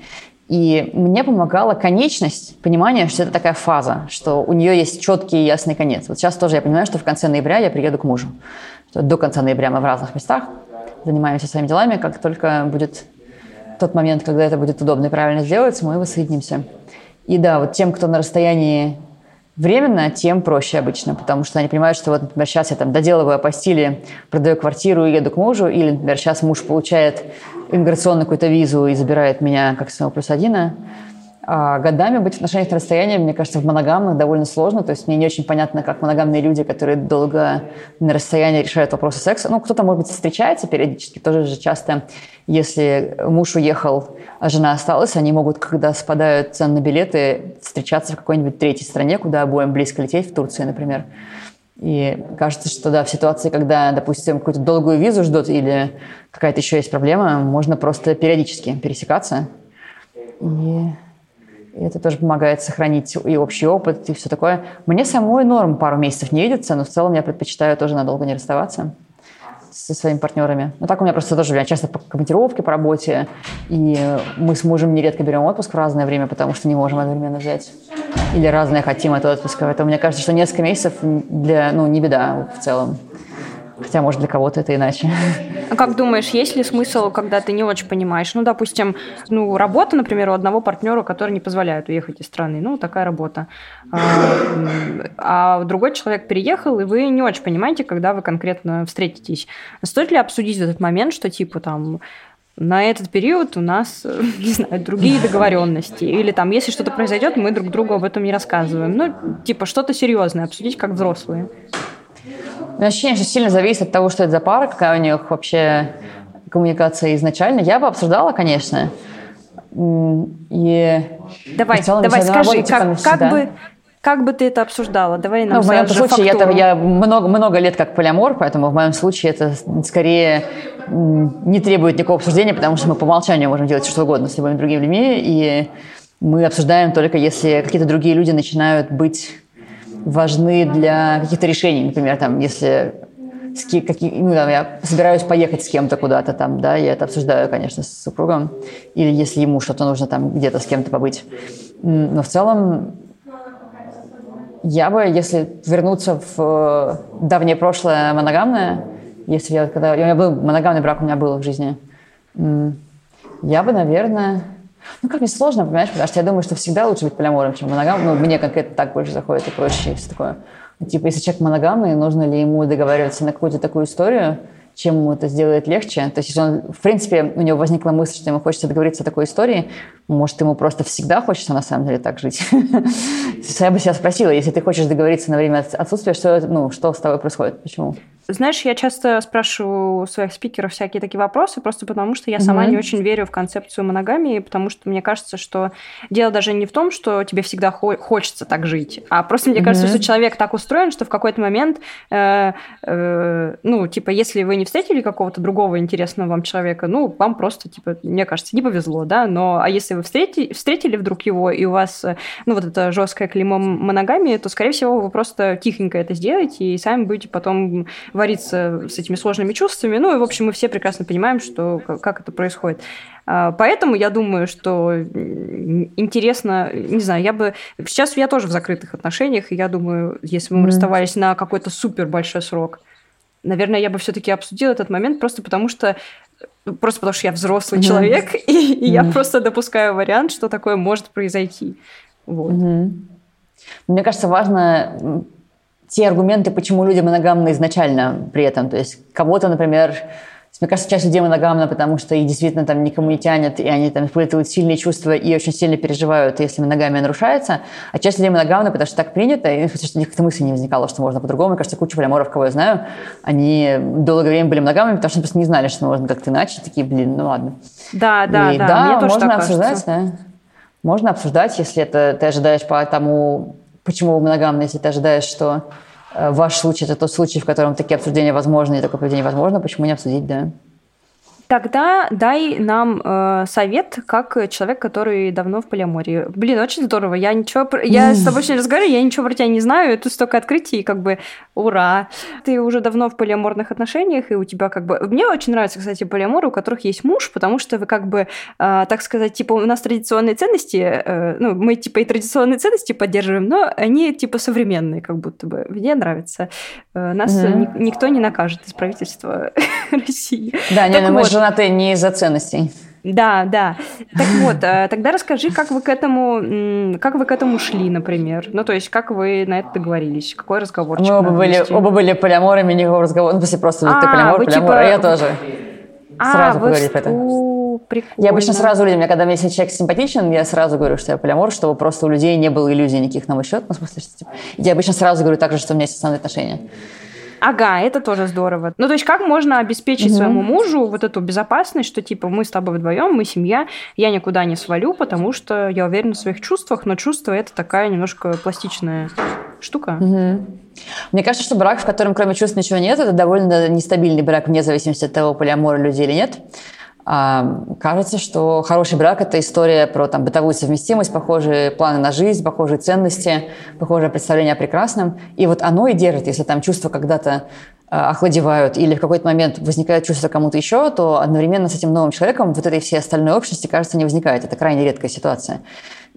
И мне помогала конечность, понимание, что это такая фаза, что у нее есть четкий и ясный конец. Вот сейчас тоже я понимаю, что в конце ноября я приеду к мужу. Что до конца ноября мы в разных местах занимаемся своими делами. Как только будет тот момент, когда это будет удобно и правильно сделать, мы воссоединимся. И да, вот тем, кто на расстоянии временно, тем проще обычно, потому что они понимают, что вот, например, сейчас я там доделываю апостили, продаю квартиру и еду к мужу, или, например, сейчас муж получает иммиграционную какую-то визу и забирает меня как своего плюс один. А годами быть в отношениях на расстоянии, мне кажется, в моногамных довольно сложно. То есть мне не очень понятно, как моногамные люди, которые долго на расстоянии решают вопросы секса. Ну, кто-то, может быть, встречается периодически. Тоже же часто, если муж уехал, а жена осталась, они могут, когда спадают цены на билеты, встречаться в какой-нибудь третьей стране, куда обоим близко лететь, в Турции, например. И кажется, что да, в ситуации, когда, допустим, какую-то долгую визу ждут или какая-то еще есть проблема, можно просто периодически пересекаться. И, и это тоже помогает сохранить и общий опыт, и все такое. Мне самой норм пару месяцев не видится, но в целом я предпочитаю тоже надолго не расставаться со своими партнерами. Но так у меня просто тоже, я часто по командировке, по работе, и мы с мужем нередко берем отпуск в разное время, потому что не можем одновременно взять. Или разное хотим от отпуска. Поэтому мне кажется, что несколько месяцев для, ну, не беда в целом. Хотя, может, для кого-то это иначе. А как думаешь, есть ли смысл, когда ты не очень понимаешь? Ну, допустим, ну, работа, например, у одного партнера, который не позволяет уехать из страны. Ну, такая работа. А, а другой человек переехал, и вы не очень понимаете, когда вы конкретно встретитесь. Стоит ли обсудить этот момент, что типа там на этот период у нас, не знаю, другие договоренности. Или там, если что-то произойдет, мы друг другу об этом не рассказываем. Ну, типа, что-то серьезное обсудить как взрослые. Ощущение, что сильно зависит от того, что это за пара, какая у них вообще коммуникация изначально. Я бы обсуждала, конечно. И давай, целом, давай скажи, как, как бы как бы ты это обсуждала? Давай нам ну, В моем случае я, я много, много лет как полиамор, поэтому в моем случае это скорее не требует никакого обсуждения, потому что мы по умолчанию можем делать что угодно с любыми другими людьми, и мы обсуждаем только если какие-то другие люди начинают быть важны для каких-то решений. Например, там, если какие, ну, там, я собираюсь поехать с кем-то куда-то там, да, я это обсуждаю, конечно, с супругом. Или если ему что-то нужно там где-то с кем-то побыть. Но в целом я бы, если вернуться в э, давнее прошлое моногамное, если я когда... У меня был моногамный брак, у меня было в жизни. Я бы, наверное... Ну, как мне сложно, понимаешь, потому что я думаю, что всегда лучше быть полиамором, чем моногамным. Ну, мне конкретно так больше заходит и проще, и все такое. Ну, типа, если человек моногамный, нужно ли ему договариваться на какую-то такую историю, чем ему это сделает легче. То есть, если он, в принципе, у него возникла мысль, что ему хочется договориться о такой истории, может, ему просто всегда хочется на самом деле так жить. Я бы себя спросила, если ты хочешь договориться на время отсутствия, что, ну, что с тобой происходит, почему? Знаешь, я часто спрашиваю своих спикеров всякие такие вопросы, просто потому что я сама mm-hmm. не очень верю в концепцию моногамии, потому что мне кажется, что дело даже не в том, что тебе всегда хо- хочется так жить, а просто мне mm-hmm. кажется, что человек так устроен, что в какой-то момент, э, э, ну, типа, если вы не встретили какого-то другого интересного вам человека, ну, вам просто, типа, мне кажется, не повезло, да, но а если вы встретили, встретили вдруг его, и у вас, ну, вот это жесткое клеймо моногамии, то, скорее всего, вы просто тихонько это сделаете, и сами будете потом вариться с этими сложными чувствами. Ну и, в общем, мы все прекрасно понимаем, что, как это происходит. А, поэтому я думаю, что интересно, не знаю, я бы... Сейчас я тоже в закрытых отношениях, и я думаю, если бы мы mm. расставались на какой-то супер большой срок, наверное, я бы все-таки обсудила этот момент просто потому, что просто потому что я взрослый mm-hmm. человек, и, и mm-hmm. я просто допускаю вариант, что такое может произойти. Вот. Mm-hmm. Мне кажется, важно те аргументы, почему люди моногамны изначально при этом. То есть кого-то, например, мне кажется, часть людей моногамна, потому что их действительно там никому не тянет, и они там испытывают сильные чувства и очень сильно переживают, если моногамия нарушается. А часть людей моногамна, потому что так принято, и что у них как-то мысли не возникало, что можно по-другому. Мне кажется, куча полиморов, кого я знаю, они долгое время были моногамными, потому что просто не знали, что можно как-то иначе. Такие, блин, ну ладно. Да, да, и, да. Да, Мне можно обсуждать, да. Можно обсуждать, если это ты ожидаешь по тому, почему вы моногамны, если ты ожидаешь, что Э, ваш случай – это тот случай, в котором такие обсуждения возможны и такое поведение возможно, почему не обсудить, да? Тогда дай нам э, совет, как человек, который давно в полиамории. Блин, очень здорово. Я ничего, я с тобой сегодня разговариваю, я ничего про тебя не знаю. Тут столько открытий, как бы ура. Ты уже давно в полиаморных отношениях, и у тебя как бы... Мне очень нравятся, кстати, полиаморы, у которых есть муж, потому что вы как бы, э, так сказать, типа у нас традиционные ценности, э, ну, мы типа и традиционные ценности поддерживаем, но они типа современные, как будто бы. Мне нравится. Э, нас mm-hmm. ни, никто не накажет из правительства России. Да, не, ну, мы же женаты не из-за ценностей. Да, да. Так вот, э, тогда расскажи, как вы к этому, как вы к этому шли, например. Ну, то есть, как вы на это договорились? Какой разговор? Мы оба были, оба были полиаморами, никакого разговора. Ну, после просто а, ты полиамор, полиамор, типа... а я тоже. А, сразу поговорили про это. Прикольно. Я обычно сразу людям, когда мне человек симпатичен, я сразу говорю, что я полиамор, чтобы просто у людей не было иллюзий никаких на мой счет. Ну, в смысле, что, типа, я обычно сразу говорю также, что у меня есть основные отношения. Ага, это тоже здорово. Ну, то есть, как можно обеспечить угу. своему мужу вот эту безопасность, что типа мы с тобой вдвоем, мы семья, я никуда не свалю, потому что я уверена в своих чувствах, но чувство это такая немножко пластичная штука. Угу. Мне кажется, что брак, в котором кроме чувств ничего нет, это довольно нестабильный брак, вне зависимости от того, полиамора людей или нет. Кажется, что хороший брак – это история про там, бытовую совместимость, похожие планы на жизнь, похожие ценности, похожее представление о прекрасном. И вот оно и держит, если там чувства когда-то а, охладевают или в какой-то момент возникает чувство кому-то еще, то одновременно с этим новым человеком вот этой всей остальной общности, кажется, не возникает. Это крайне редкая ситуация.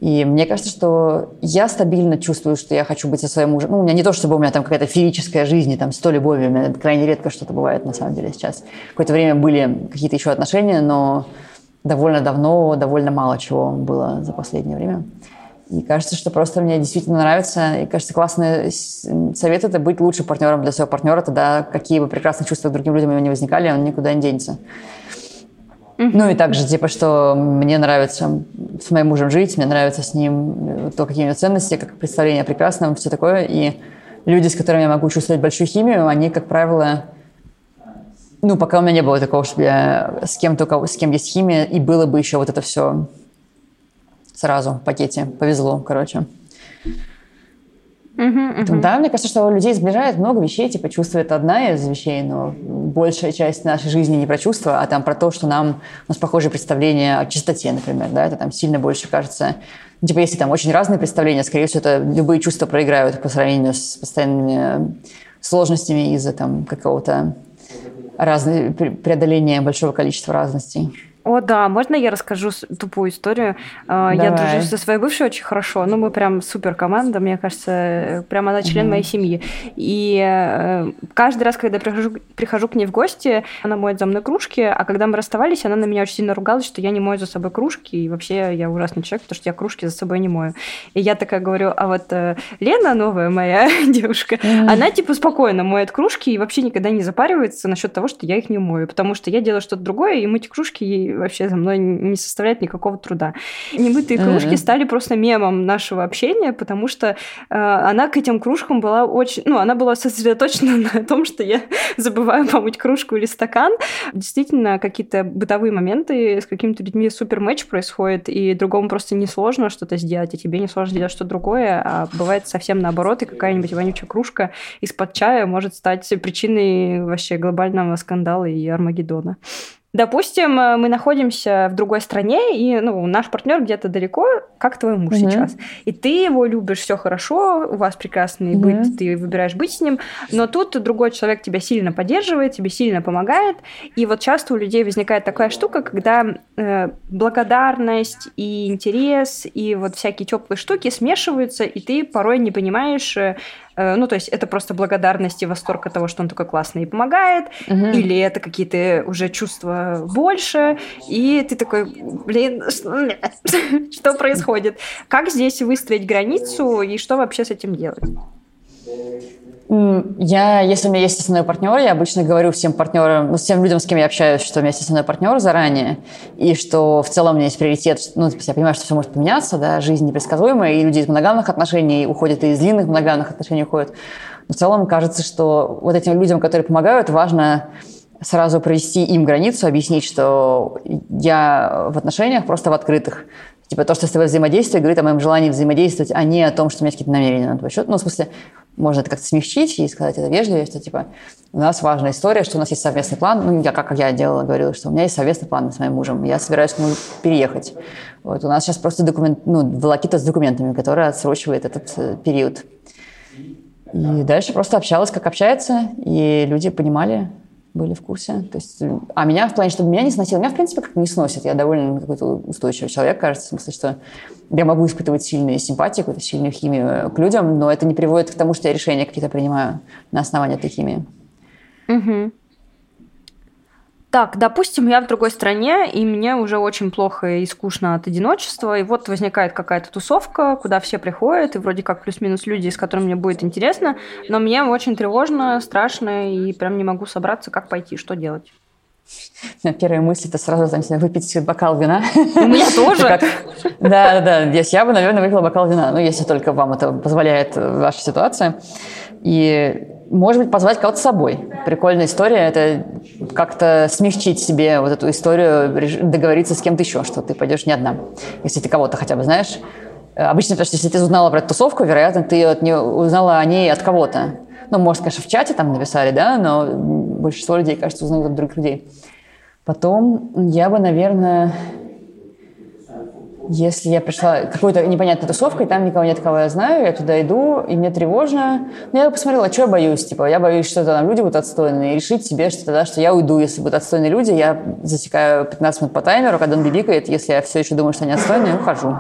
И мне кажется, что я стабильно чувствую, что я хочу быть со своим мужем. Ну, у меня не то, чтобы у меня там какая-то феерическая жизнь, там, сто любови. У меня крайне редко что-то бывает, на самом деле, сейчас. Какое-то время были какие-то еще отношения, но довольно давно, довольно мало чего было за последнее время. И кажется, что просто мне действительно нравится. И кажется, классный совет – это быть лучшим партнером для своего партнера. Тогда какие бы прекрасные чувства к другим людям у него не возникали, он никуда не денется. Ну и также, типа, что мне нравится с моим мужем жить, мне нравится с ним э, то, какие у него ценности, как представление о прекрасном, все такое. И люди, с которыми я могу чувствовать большую химию, они, как правило, ну, пока у меня не было такого, чтобы я с кем-то, с кем есть химия, и было бы еще вот это все сразу в пакете. Повезло, короче. Uh-huh, uh-huh. Да, мне кажется, что людей сближает много вещей, типа чувство это одна из вещей, но большая часть нашей жизни не про чувства, а там про то, что нам у нас похожие представления о чистоте, например, да, это там сильно больше кажется. Типа, если там очень разные представления, скорее всего, это любые чувства проиграют по сравнению с постоянными сложностями из-за там какого-то разного преодоления большого количества разностей. О, да, можно я расскажу тупую историю? А, Давай. Я дружу со своей бывшей очень хорошо. Ну, мы прям супер команда, мне кажется, прям она член угу. моей семьи. И э, каждый раз, когда я прихожу, прихожу к ней в гости, она моет за мной кружки, а когда мы расставались, она на меня очень сильно ругалась, что я не мою за собой кружки, и вообще я ужасный человек, потому что я кружки за собой не мою. И я такая говорю, а вот э, Лена, новая моя девушка, угу. она типа спокойно моет кружки и вообще никогда не запаривается насчет того, что я их не мою, потому что я делаю что-то другое, и мыть кружки ей вообще за мной не составляет никакого труда. Немытые кружки mm-hmm. стали просто мемом нашего общения, потому что э, она к этим кружкам была очень... Ну, она была сосредоточена на том, что я забываю помыть кружку или стакан. Действительно, какие-то бытовые моменты с какими-то людьми супер матч происходит, и другому просто несложно что-то сделать, а тебе не сложно сделать что-то другое, а бывает совсем наоборот, и какая-нибудь вонючая кружка из-под чая может стать причиной вообще глобального скандала и Армагеддона. Допустим, э, мы находимся в другой стране, и ну, наш партнер где-то далеко, как твой муж mm-hmm. сейчас. И ты его любишь, все хорошо, у вас прекрасный mm-hmm. быт, ты выбираешь быть с ним, но тут другой человек тебя сильно поддерживает, тебе сильно помогает. И вот часто у людей возникает такая штука, когда э, благодарность и интерес, и вот всякие теплые штуки смешиваются, и ты порой не понимаешь, Э, ну, то есть это просто благодарность и восторг от того, что он такой классный и помогает, угу. или это какие-то уже чувства больше, и ты такой, блин, что происходит? Как здесь выстроить границу и что вообще с этим делать? Я, если у меня есть основной партнер, я обычно говорю всем партнерам, ну, всем людям, с кем я общаюсь, что у меня есть основной партнер заранее, и что в целом у меня есть приоритет, ну, я понимаю, что все может поменяться, да, жизнь непредсказуемая, и люди из моногамных отношений уходят, и из длинных моногамных отношений уходят. Но в целом кажется, что вот этим людям, которые помогают, важно сразу провести им границу, объяснить, что я в отношениях просто в открытых. Типа то, что с тобой взаимодействие, говорит о моем желании взаимодействовать, а не о том, что у меня какие-то намерения на твой счет. Ну, в смысле, можно это как-то смягчить и сказать это вежливо, что типа у нас важная история, что у нас есть совместный план. Ну, я, как я делала, говорила, что у меня есть совместный план с моим мужем. Я собираюсь к нему переехать. Вот, у нас сейчас просто документ, ну, волокита с документами, которая отсрочивает этот э, период. И дальше просто общалась, как общается, и люди понимали, были в курсе. То есть, а меня в плане, чтобы меня не сносило, меня, в принципе, как-то не сносит. Я довольно какой-то устойчивый человек, кажется, в смысле, что я могу испытывать сильные симпатии, какую-то сильную химию к людям, но это не приводит к тому, что я решения какие-то принимаю на основании этой химии. Угу. Так, допустим, я в другой стране, и мне уже очень плохо и скучно от одиночества, и вот возникает какая-то тусовка, куда все приходят, и вроде как плюс-минус люди, с которыми мне будет интересно, но мне очень тревожно, страшно, и прям не могу собраться, как пойти, что делать. Первая мысль это сразу там, выпить бокал вина. У меня тоже. Да, да, да. Я бы, наверное, выпила бокал вина, ну, если только вам это позволяет ваша ситуация. И может быть, позвать кого-то с собой. Прикольная история – это как-то смягчить себе вот эту историю, договориться с кем-то еще, что ты пойдешь не одна, если ты кого-то хотя бы знаешь. Обычно, потому что если ты узнала про эту тусовку, вероятно, ты от нее узнала о ней от кого-то. Ну, может, конечно, в чате там написали, да, но большинство людей, кажется, узнают от других людей. Потом я бы, наверное, если я пришла какой-то непонятной тусовкой, там никого нет, кого я знаю, я туда иду, и мне тревожно. Но я посмотрела, что я боюсь. Типа, я боюсь, что там люди будут отстойные, и решить себе, что тогда, что я уйду, если будут отстойные люди. Я засекаю 15 минут по таймеру, когда он бибикает. Если я все еще думаю, что они отстойные, ухожу.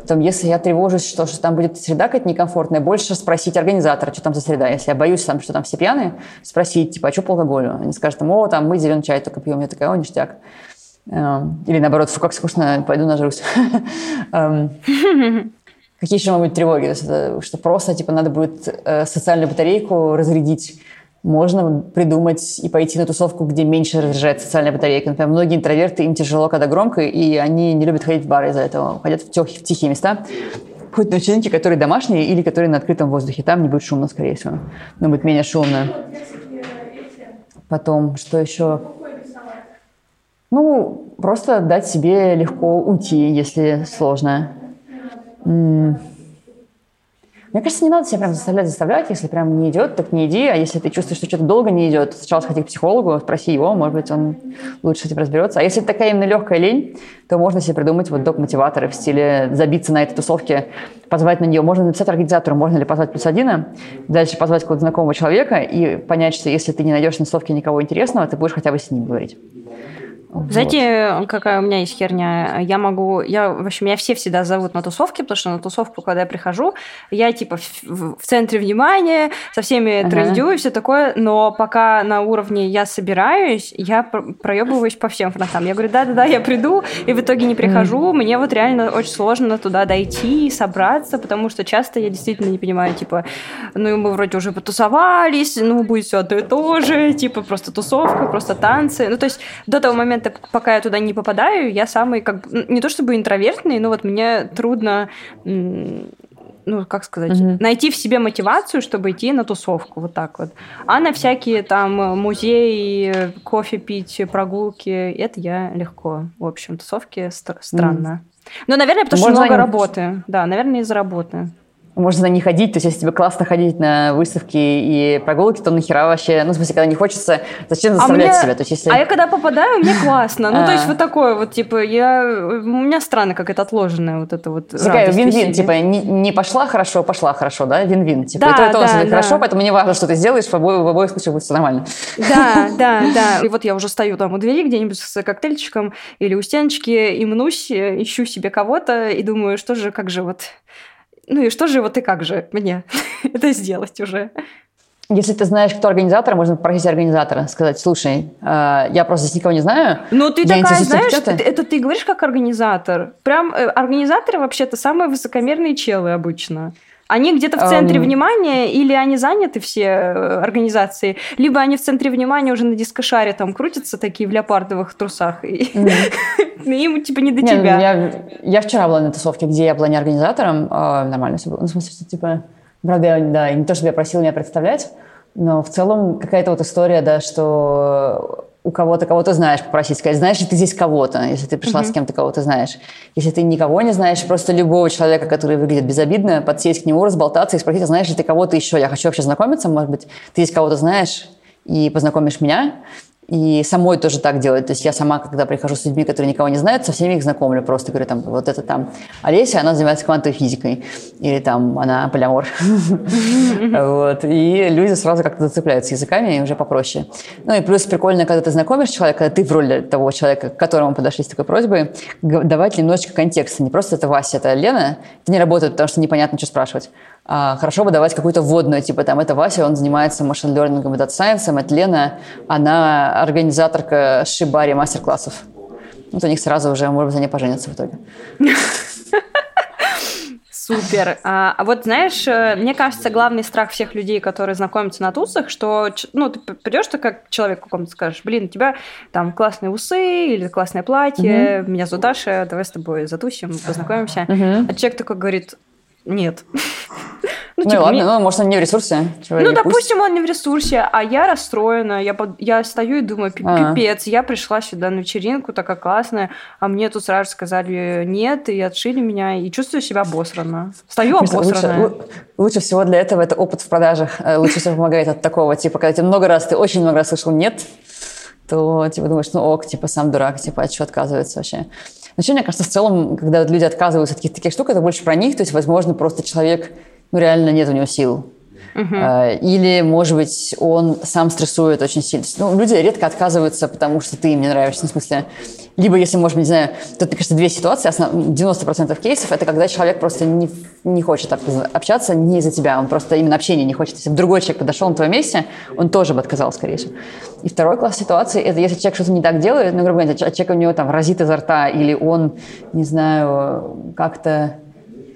Потом, если я тревожусь, что, что там будет среда какая-то некомфортная, больше спросить организатора, что там за среда. Если я боюсь, там, что там все пьяные, спросить, типа, а что по алкоголю? Они скажут, о, там мы зеленый чай только пьем. Я такая, о, ништяк. Эм, или наоборот, фу, как скучно, пойду нажрусь. Эм, какие еще могут быть тревоги? Что просто типа надо будет э, социальную батарейку разрядить. Можно придумать и пойти на тусовку, где меньше разряжает социальная батарейка. Например, многие интроверты, им тяжело, когда громко, и они не любят ходить в бары из-за этого. Ходят в, тех, в тихие места. Хоть на вечеринки, которые домашние или которые на открытом воздухе. Там не будет шумно, скорее всего. Но будет менее шумно. Потом, что еще? Ну, просто дать себе легко уйти, если сложно. Мне кажется, не надо себя прям заставлять, заставлять. Если прям не идет, так не иди. А если ты чувствуешь, что что-то долго не идет, сначала сходи к психологу, спроси его, может быть, он лучше с этим разберется. А если такая именно легкая лень, то можно себе придумать вот док-мотиваторы в стиле забиться на этой тусовке, позвать на нее. Можно написать организатору, можно ли позвать плюс один, дальше позвать какого-то знакомого человека и понять, что если ты не найдешь на тусовке никого интересного, ты будешь хотя бы с ним говорить. Знаете, какая у меня есть херня? Я могу... Я, в общем, меня все всегда зовут на тусовки, потому что на тусовку, когда я прихожу, я типа в, в центре внимания, со всеми ага. трендю и все такое, но пока на уровне я собираюсь, я проебываюсь по всем фронтам. Я говорю, да-да-да, я приду, и в итоге не прихожу. Мне вот реально очень сложно туда дойти, собраться, потому что часто я действительно не понимаю, типа, ну, мы вроде уже потусовались, ну, будет все одно и то же, типа, просто тусовка, просто танцы. Ну, то есть до того момента, момента, пока я туда не попадаю, я самый, как не то чтобы интровертный, но вот мне трудно ну, как сказать, mm-hmm. найти в себе мотивацию, чтобы идти на тусовку, вот так вот. А на всякие там музеи, кофе пить, прогулки, это я легко. В общем, тусовки стр- странно. Mm-hmm. Ну, наверное, потому Можно что много работы. Да, наверное, из-за работы. Можно на них ходить, то есть если тебе классно ходить на выставки и прогулки, то нахера вообще, ну, в смысле, когда не хочется, зачем заставлять а себя? То есть, если... А я когда попадаю, мне классно. Ну, то есть а. вот такое вот, типа, я... У меня странно, как это отложенное, вот это вот Такая вин-вин, типа, не пошла хорошо, пошла хорошо, да, вин-вин. Типа, и то, и то хорошо, поэтому не важно, что ты сделаешь, в обоих случаях будет все нормально. Да, да, да. И вот я уже стою там у двери где-нибудь с коктейльчиком или у стеночки и мнусь, ищу себе кого-то и думаю, что же, как же вот ну и что же вот и как же мне это сделать уже? Если ты знаешь, кто организатор, можно попросить организатора, сказать, слушай, э, я просто здесь никого не знаю. Ну, ты такая, знаешь, это, это ты говоришь как организатор. Прям э, организаторы вообще-то самые высокомерные челы обычно. Они где-то в центре um... внимания, или они заняты все э, организации, либо они в центре внимания уже на дискошаре там крутятся такие в леопардовых трусах. Mm-hmm. Им типа не до не, тебя. Ну, я, я вчера была на тусовке, где я была не организатором, а нормально все было. Ну, в смысле, что типа, правда, да, не то, чтобы я просила меня представлять, но в целом какая-то вот история, да, что у кого-то, кого то знаешь, попросить, сказать, знаешь ли ты здесь кого-то, если ты пришла mm-hmm. с кем-то, кого то знаешь. Если ты никого не знаешь, просто любого человека, который выглядит безобидно, подсесть к нему, разболтаться и спросить, а знаешь ли ты кого-то еще, я хочу вообще знакомиться, может быть, ты здесь кого-то знаешь и познакомишь меня, и самой тоже так делать. То есть я сама, когда прихожу с людьми, которые никого не знают, со всеми их знакомлю. Просто говорю, там, вот это там Олеся, она занимается квантовой физикой. Или там она полиамор. Вот. И люди сразу как-то зацепляются языками, и уже попроще. Ну и плюс прикольно, когда ты знакомишь человека, когда ты в роли того человека, к которому подошли с такой просьбой, давать немножечко контекста. Не просто это Вася, это Лена. Это не работает, потому что непонятно, что спрашивать. А, хорошо бы давать какую-то вводную, типа там это Вася, он занимается machine learning-ом и data science-ом, это Лена, она организаторка Шибари мастер-классов. Вот у них сразу уже, может быть, они поженятся в итоге. Супер. А, а вот знаешь, э, мне кажется, главный страх всех людей, которые знакомятся на тусах, что ну ты придешь, ты как человек какому-то скажешь, блин, у тебя там классные усы или классное платье, угу. меня зовут Даша, давай с тобой затусим, познакомимся. Угу. А человек такой говорит, нет. Ну, ну типа, ладно, мне... ну, может, он не в ресурсе. Чего ну, допустим, пусть. он не в ресурсе, а я расстроена. Я, под... я стою и думаю, а. пипец, я пришла сюда на вечеринку, такая классная, а мне тут сразу сказали нет, и отшили меня, и чувствую себя обосранно. Стою обосранная. Лучше, лучше всего для этого это опыт в продажах. Э, лучше всего помогает от такого, типа, когда тебе много раз, ты очень много раз слышал нет, то, типа, думаешь, ну ок, типа, сам дурак, типа, от чего отказывается вообще. Но еще, мне кажется, в целом, когда люди отказываются от каких-то таких штук, это больше про них, то есть, возможно, просто человек ну, реально нет у него сил. Uh-huh. Или, может быть, он сам стрессует очень сильно. Ну, люди редко отказываются, потому что ты им не нравишься. В смысле, либо, если, может быть, не знаю, тут, мне кажется, две ситуации. 90% кейсов – это когда человек просто не, не хочет общаться не из-за тебя. Он просто именно общения не хочет. Если бы другой человек подошел на твое месте, он тоже бы отказал, скорее всего. И второй класс ситуации – это если человек что-то не так делает, ну, грубо говоря, человек у него там разит изо рта, или он, не знаю, как-то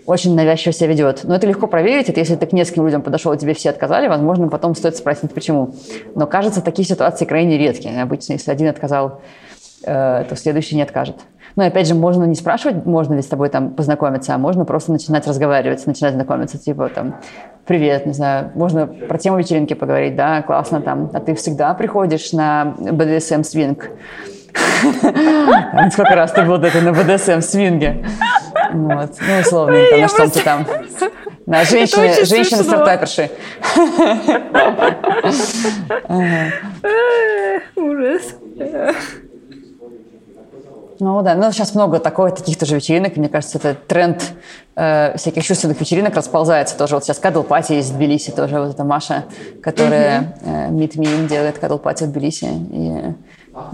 очень навязчиво себя ведет. Но это легко проверить. Это если ты к нескольким людям подошел, и тебе все отказали, возможно, потом стоит спросить, почему. Но кажется, такие ситуации крайне редкие. Обычно, если один отказал, э, то следующий не откажет. Но опять же, можно не спрашивать, можно ли с тобой там познакомиться, а можно просто начинать разговаривать, начинать знакомиться, типа там, привет, не знаю, можно про тему вечеринки поговорить, да, классно там, а ты всегда приходишь на BDSM свинг. Сколько раз ты был на BDSM свинге? Вот. Ну, условно, Ой, на что то там. На женщины, женщины стартаперши. Ужас. Ну да, ну сейчас много такого, таких тоже вечеринок. Мне кажется, это тренд э, всяких чувственных вечеринок расползается тоже. Вот сейчас кадл пати есть в Тбилиси тоже. Вот это Маша, которая э, Meet Me делает кадл пати в Тбилиси. И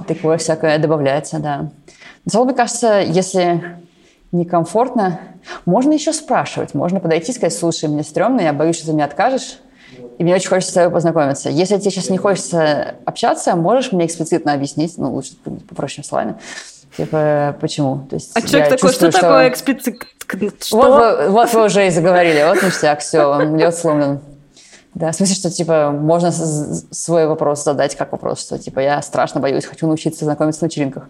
такое всякое добавляется, да. Но, мне кажется, если некомфортно, можно еще спрашивать. Можно подойти и сказать, слушай, мне стрёмно, я боюсь, что ты мне откажешь, и мне очень хочется с тобой познакомиться. Если тебе сейчас не хочется общаться, можешь мне эксплицитно объяснить, ну, лучше попроще словами, типа, почему? То есть а человек такой, что, что такое эксплицит? Что? Вот, вот вы уже и заговорили, вот ништяк, все, лед сломлен. Да, в смысле, что, типа, можно свой вопрос задать как вопрос, что, типа, я страшно боюсь, хочу научиться знакомиться на вечеринках.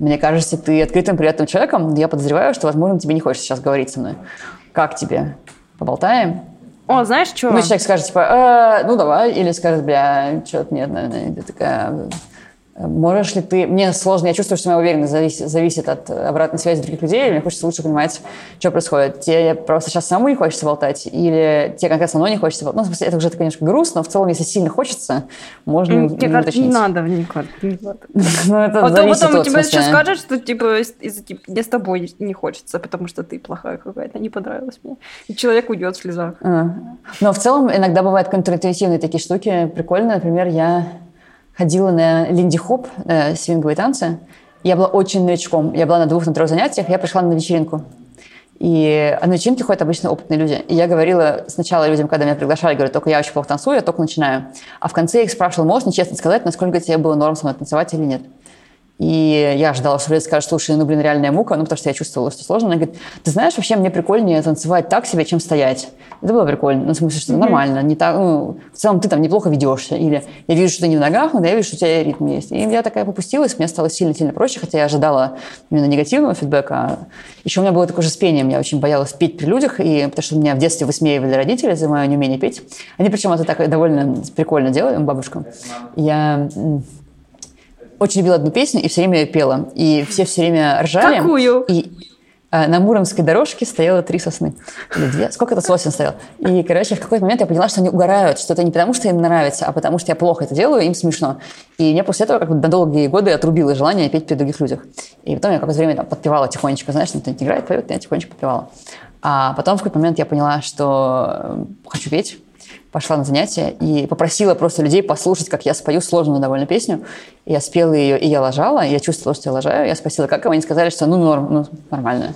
Мне кажется, ты открытым, приятным человеком. Я подозреваю, что, возможно, тебе не хочется сейчас говорить со мной. Как тебе? Поболтаем? О, знаешь, что? Ну, человек скажет, типа, э, ну, давай. Или скажет, бля, что-то нет, наверное. Ты такая, Можешь ли ты... Мне сложно, я чувствую, что моя уверенность зависит, зависит от обратной связи других людей, мне хочется лучше понимать, что происходит. Тебе просто сейчас самому не хочется болтать, или тебе конкретно самому не хочется болтать? Ну, в смысле, это уже, конечно, грустно, но в целом, если сильно хочется, можно Мне не кажется, не уточнить. надо, не надо. Ну, это Потом, зависит потом от тебе еще скажут, что типа, из типа, мне с тобой не хочется, потому что ты плохая какая-то, не понравилась мне. И человек уйдет в слезах. А. Но в целом иногда бывают контринтуитивные такие штуки. Прикольно, например, я ходила на линди-хоп, э, свинговые танцы. Я была очень новичком. Я была на двух, на трех занятиях. Я пришла на вечеринку. И а на вечеринке ходят обычно опытные люди. И я говорила сначала людям, когда меня приглашали, говорю, только я очень плохо танцую, я только начинаю. А в конце я их спрашивала, мне честно сказать, насколько тебе было норм со мной танцевать или нет? И я ожидала, что люди скажут, слушай, ну, блин, реальная мука, ну, потому что я чувствовала, что сложно. Она говорит, ты знаешь, вообще мне прикольнее танцевать так себе, чем стоять. Это было прикольно. Ну, в смысле, что нормально. Не так, ну, в целом ты там неплохо ведешься. Или я вижу, что ты не в ногах, но я вижу, что у тебя ритм есть. И я такая попустилась, мне стало сильно-сильно проще, хотя я ожидала именно негативного фидбэка. Еще у меня было такое же с пением. Я очень боялась петь при людях, и, потому что меня в детстве высмеивали родители за мое неумение петь. Они причем это так довольно прикольно делали, бабушка. Я очень любила одну песню и все время ее пела. И все все время ржали. Какую? И э, на Муромской дорожке стояло три сосны. Или две. Сколько это сосен стояло? И, короче, в какой-то момент я поняла, что они угорают, что это не потому, что им нравится, а потому, что я плохо это делаю, им смешно. И мне после этого как бы на долгие годы отрубило желание петь при других людях. И потом я какое-то время там подпевала тихонечко, знаешь, там кто-нибудь играет, поет, я тихонечко подпевала. А потом в какой-то момент я поняла, что э, хочу петь, пошла на занятия и попросила просто людей послушать, как я спою сложную довольно песню. Я спела ее, и я лажала, и я чувствовала, что я лажаю. Я спросила, как, и они сказали, что ну норм, ну нормально.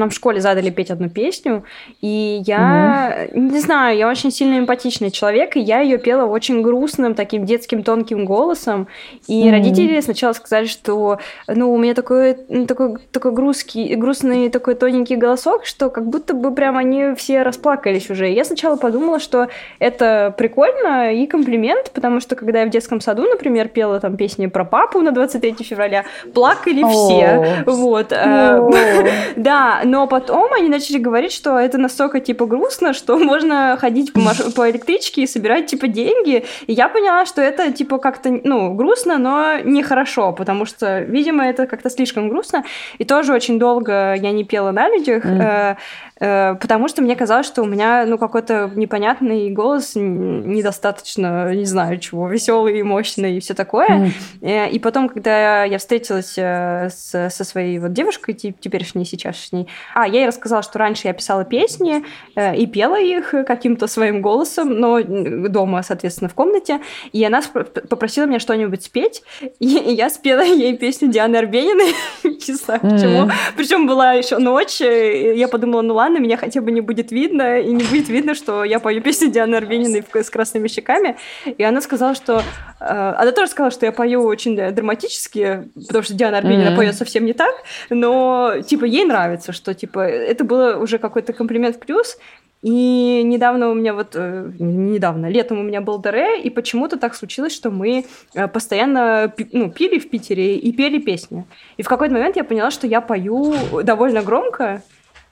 Нам в школе задали петь одну песню, и я, не знаю, я очень сильно эмпатичный человек, и я ее пела очень грустным, таким детским тонким голосом. И Мгм. родители сначала сказали, что, ну, у меня такой, такой, такой грустный, грустный, такой тоненький голосок, что как будто бы прям они все расплакались уже. И я сначала подумала, что это прикольно и комплимент, потому что когда я в детском саду, например, пела там песни про папу на 23 февраля, плакали все. Вот. э, Да, но потом они начали говорить, что это настолько, типа, грустно, что можно ходить по, маш- по электричке и собирать, типа, деньги. И я поняла, что это, типа, как-то, ну, грустно, но нехорошо, потому что, видимо, это как-то слишком грустно. И тоже очень долго я не пела на людях, Мгм. Э, потому что мне казалось, что у меня, ну, какой-то непонятный голос, недостаточно, не знаю чего, веселый и мощный и все такое. Э, И потом, когда я встретилась э, с- со своей вот девушкой, те- теперешней, сейчасшней, а, я ей рассказала, что раньше я писала песни и пела их каким-то своим голосом, но дома, соответственно, в комнате, и она попросила меня что-нибудь спеть, и, я спела ей песню Дианы Арбениной, не знаю почему, причем была еще ночь, я подумала, ну ладно, меня хотя бы не будет видно, и не будет видно, что я пою песню Дианы Арбениной с красными щеками. И она сказала, что... э, она тоже сказала, что я пою очень драматически, потому что Диана Арбенина Мгм. поет совсем не так, но, типа, ей нравится, что, типа, это было уже какой-то комплимент в плюс, и недавно у меня вот, э, не недавно, летом у меня был ДР, и почему-то так случилось, что мы э, постоянно ну, пили в Питере и пели песни. И в какой-то момент я поняла, что я пою довольно громко,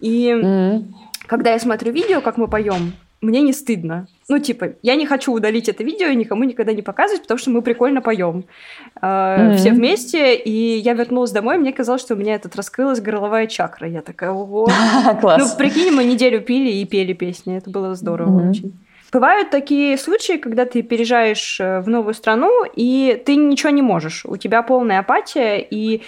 и М. когда я смотрю видео, как мы поем, мне не стыдно. Ну, типа, я не хочу удалить это видео и никому никогда не показывать, потому что мы прикольно поем. Мгм. Все вместе, и я вернулась домой, мне казалось, что у меня этот раскрылась горловая чакра. Я такая, ого. Ну, Класс. прикинь, мы неделю пили и пели песни. Это было здорово очень. Бывают такие случаи, когда ты переезжаешь э, в новую страну, и ты ничего не можешь. У тебя полная апатия, и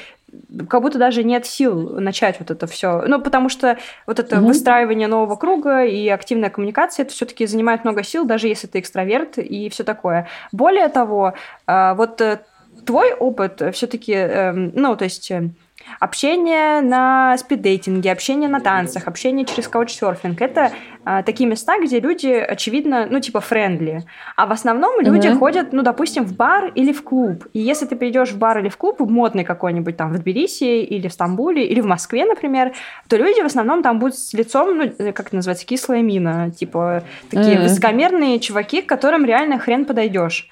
как будто даже нет сил начать вот это все. Ну, потому что вот это Мгм. выстраивание нового круга и активная коммуникация, это все-таки занимает много сил, даже если ты экстраверт и все такое. Более того, а, вот э, твой опыт все-таки, ну, то есть э, общение на спиддейтинге, общение на танцах, общение через каучсерфинг. Это а, такие места, где люди, очевидно, ну, типа, friendly. А в основном люди Мгм. ходят, ну, допустим, в бар или в клуб. И если ты придешь в бар или в клуб, модный какой-нибудь там в Тбилиси или в Стамбуле или в Москве, например, то люди в основном там будут с лицом, ну, э, как это называется, кислая мина. Типа, такие Мгм. высокомерные чуваки, к которым реально хрен подойдешь.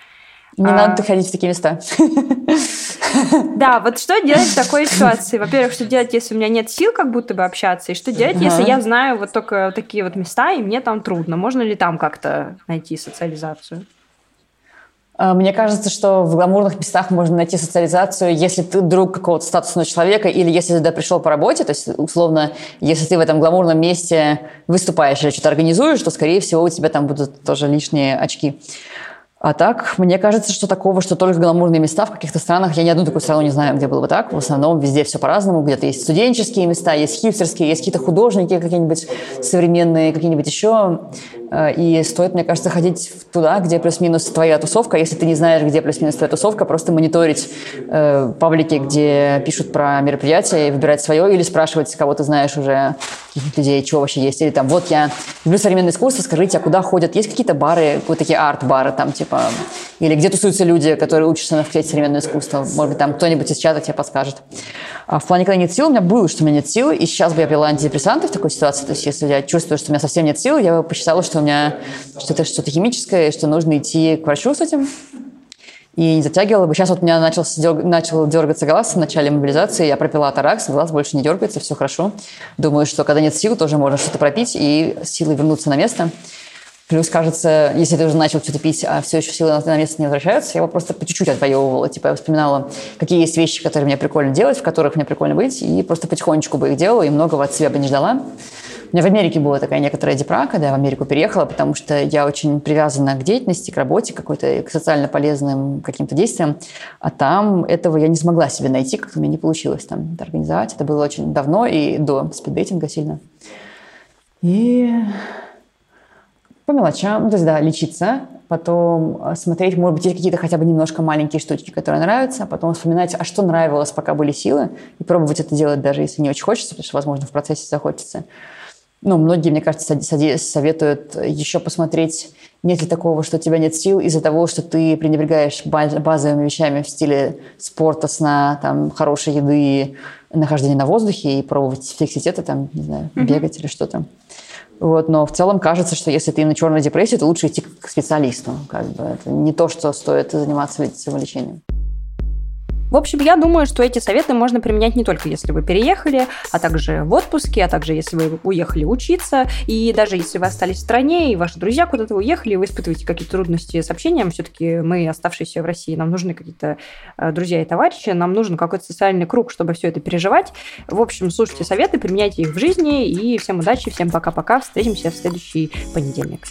Не А. надо ходить в такие места. Да, вот что делать в такой ситуации? Во-первых, что делать, если у меня нет сил как будто бы общаться, и что делать, если я знаю вот только такие вот места, и мне там трудно? Можно ли там как-то найти социализацию? А, мне кажется, что в гламурных местах можно найти социализацию, если ты друг какого-то статусного человека или если ты туда пришел по работе, то есть, условно, если ты в этом гламурном месте выступаешь или что-то организуешь, то, скорее всего, у тебя там будут тоже лишние очки. А так, мне кажется, что такого, что только гламурные места в каких-то странах, я ни одну такую страну не знаю, где было бы так. В основном везде все по-разному. Где-то есть студенческие места, есть хипстерские, есть какие-то художники какие-нибудь современные, какие-нибудь еще. Э, и стоит, мне кажется, ходить туда, где плюс-минус твоя тусовка. Если ты не знаешь, где плюс-минус твоя тусовка, просто мониторить э, паблики, где пишут про мероприятия, и выбирать свое, или спрашивать, кого ты знаешь уже, каких людей, что вообще есть. Или там, вот я люблю современное искусство, скажите, а куда ходят? Есть какие-то бары, вот такие арт-бары там, типа или где тусуются люди, которые учатся на факультете современного искусства. Может быть, там кто-нибудь из чата тебе подскажет. А в плане, когда нет сил, у меня было, что у меня нет сил, и сейчас бы я пила антидепрессанты в такой ситуации. То есть, если я чувствую, что у меня совсем нет сил, я бы посчитала, что у меня что-то что химическое, что нужно идти к врачу с этим и не затягивала бы. Сейчас вот у меня начал, начал дергаться глаз в начале мобилизации, я пропила таракс, глаз больше не дергается, все хорошо. Думаю, что когда нет сил, тоже можно что-то пропить и силы вернуться на место. Плюс, кажется, если ты уже начал что-то пить, а все еще силы на место не возвращаются, я его просто по чуть-чуть отвоевывала. Типа я вспоминала, какие есть вещи, которые мне прикольно делать, в которых мне прикольно быть, и просто потихонечку бы их делала, и многого от себя бы не ждала. У меня в Америке была такая некоторая депра, когда я в Америку переехала, потому что я очень привязана к деятельности, к работе, какой-то к социально полезным каким-то действиям. А там этого я не смогла себе найти, как-то у меня не получилось там это организовать. Это было очень давно и до спиддейтинга сильно. И по мелочам, ну, то есть, да, лечиться, потом э, смотреть, может быть, есть какие-то хотя бы немножко маленькие штучки, которые нравятся, потом вспоминать, а что нравилось, пока были силы, и пробовать это делать, даже если не очень хочется, потому что, возможно, в процессе захочется. Ну, многие, мне кажется, советуют еще посмотреть, нет ли такого, что у тебя нет сил из-за того, что ты пренебрегаешь базовыми вещами в стиле спорта, сна, там, хорошей еды, нахождения на воздухе и пробовать фиксить это, там, не знаю, mm-hmm. бегать или что-то. Вот, но в целом кажется, что если ты на черной депрессии, то лучше идти к специалисту. Как бы. Это не то, что стоит заниматься самолечением. В общем, я думаю, что эти советы можно применять не только если вы переехали, а также в отпуске, а также если вы уехали учиться, и даже если вы остались в стране, и ваши друзья куда-то уехали, и вы испытываете какие-то трудности с общением, все-таки мы, оставшиеся в России, нам нужны какие-то э, друзья и товарищи, нам нужен какой-то социальный круг, чтобы все это переживать. В общем, слушайте советы, применяйте их в жизни, и всем удачи, всем пока-пока, встретимся в следующий понедельник.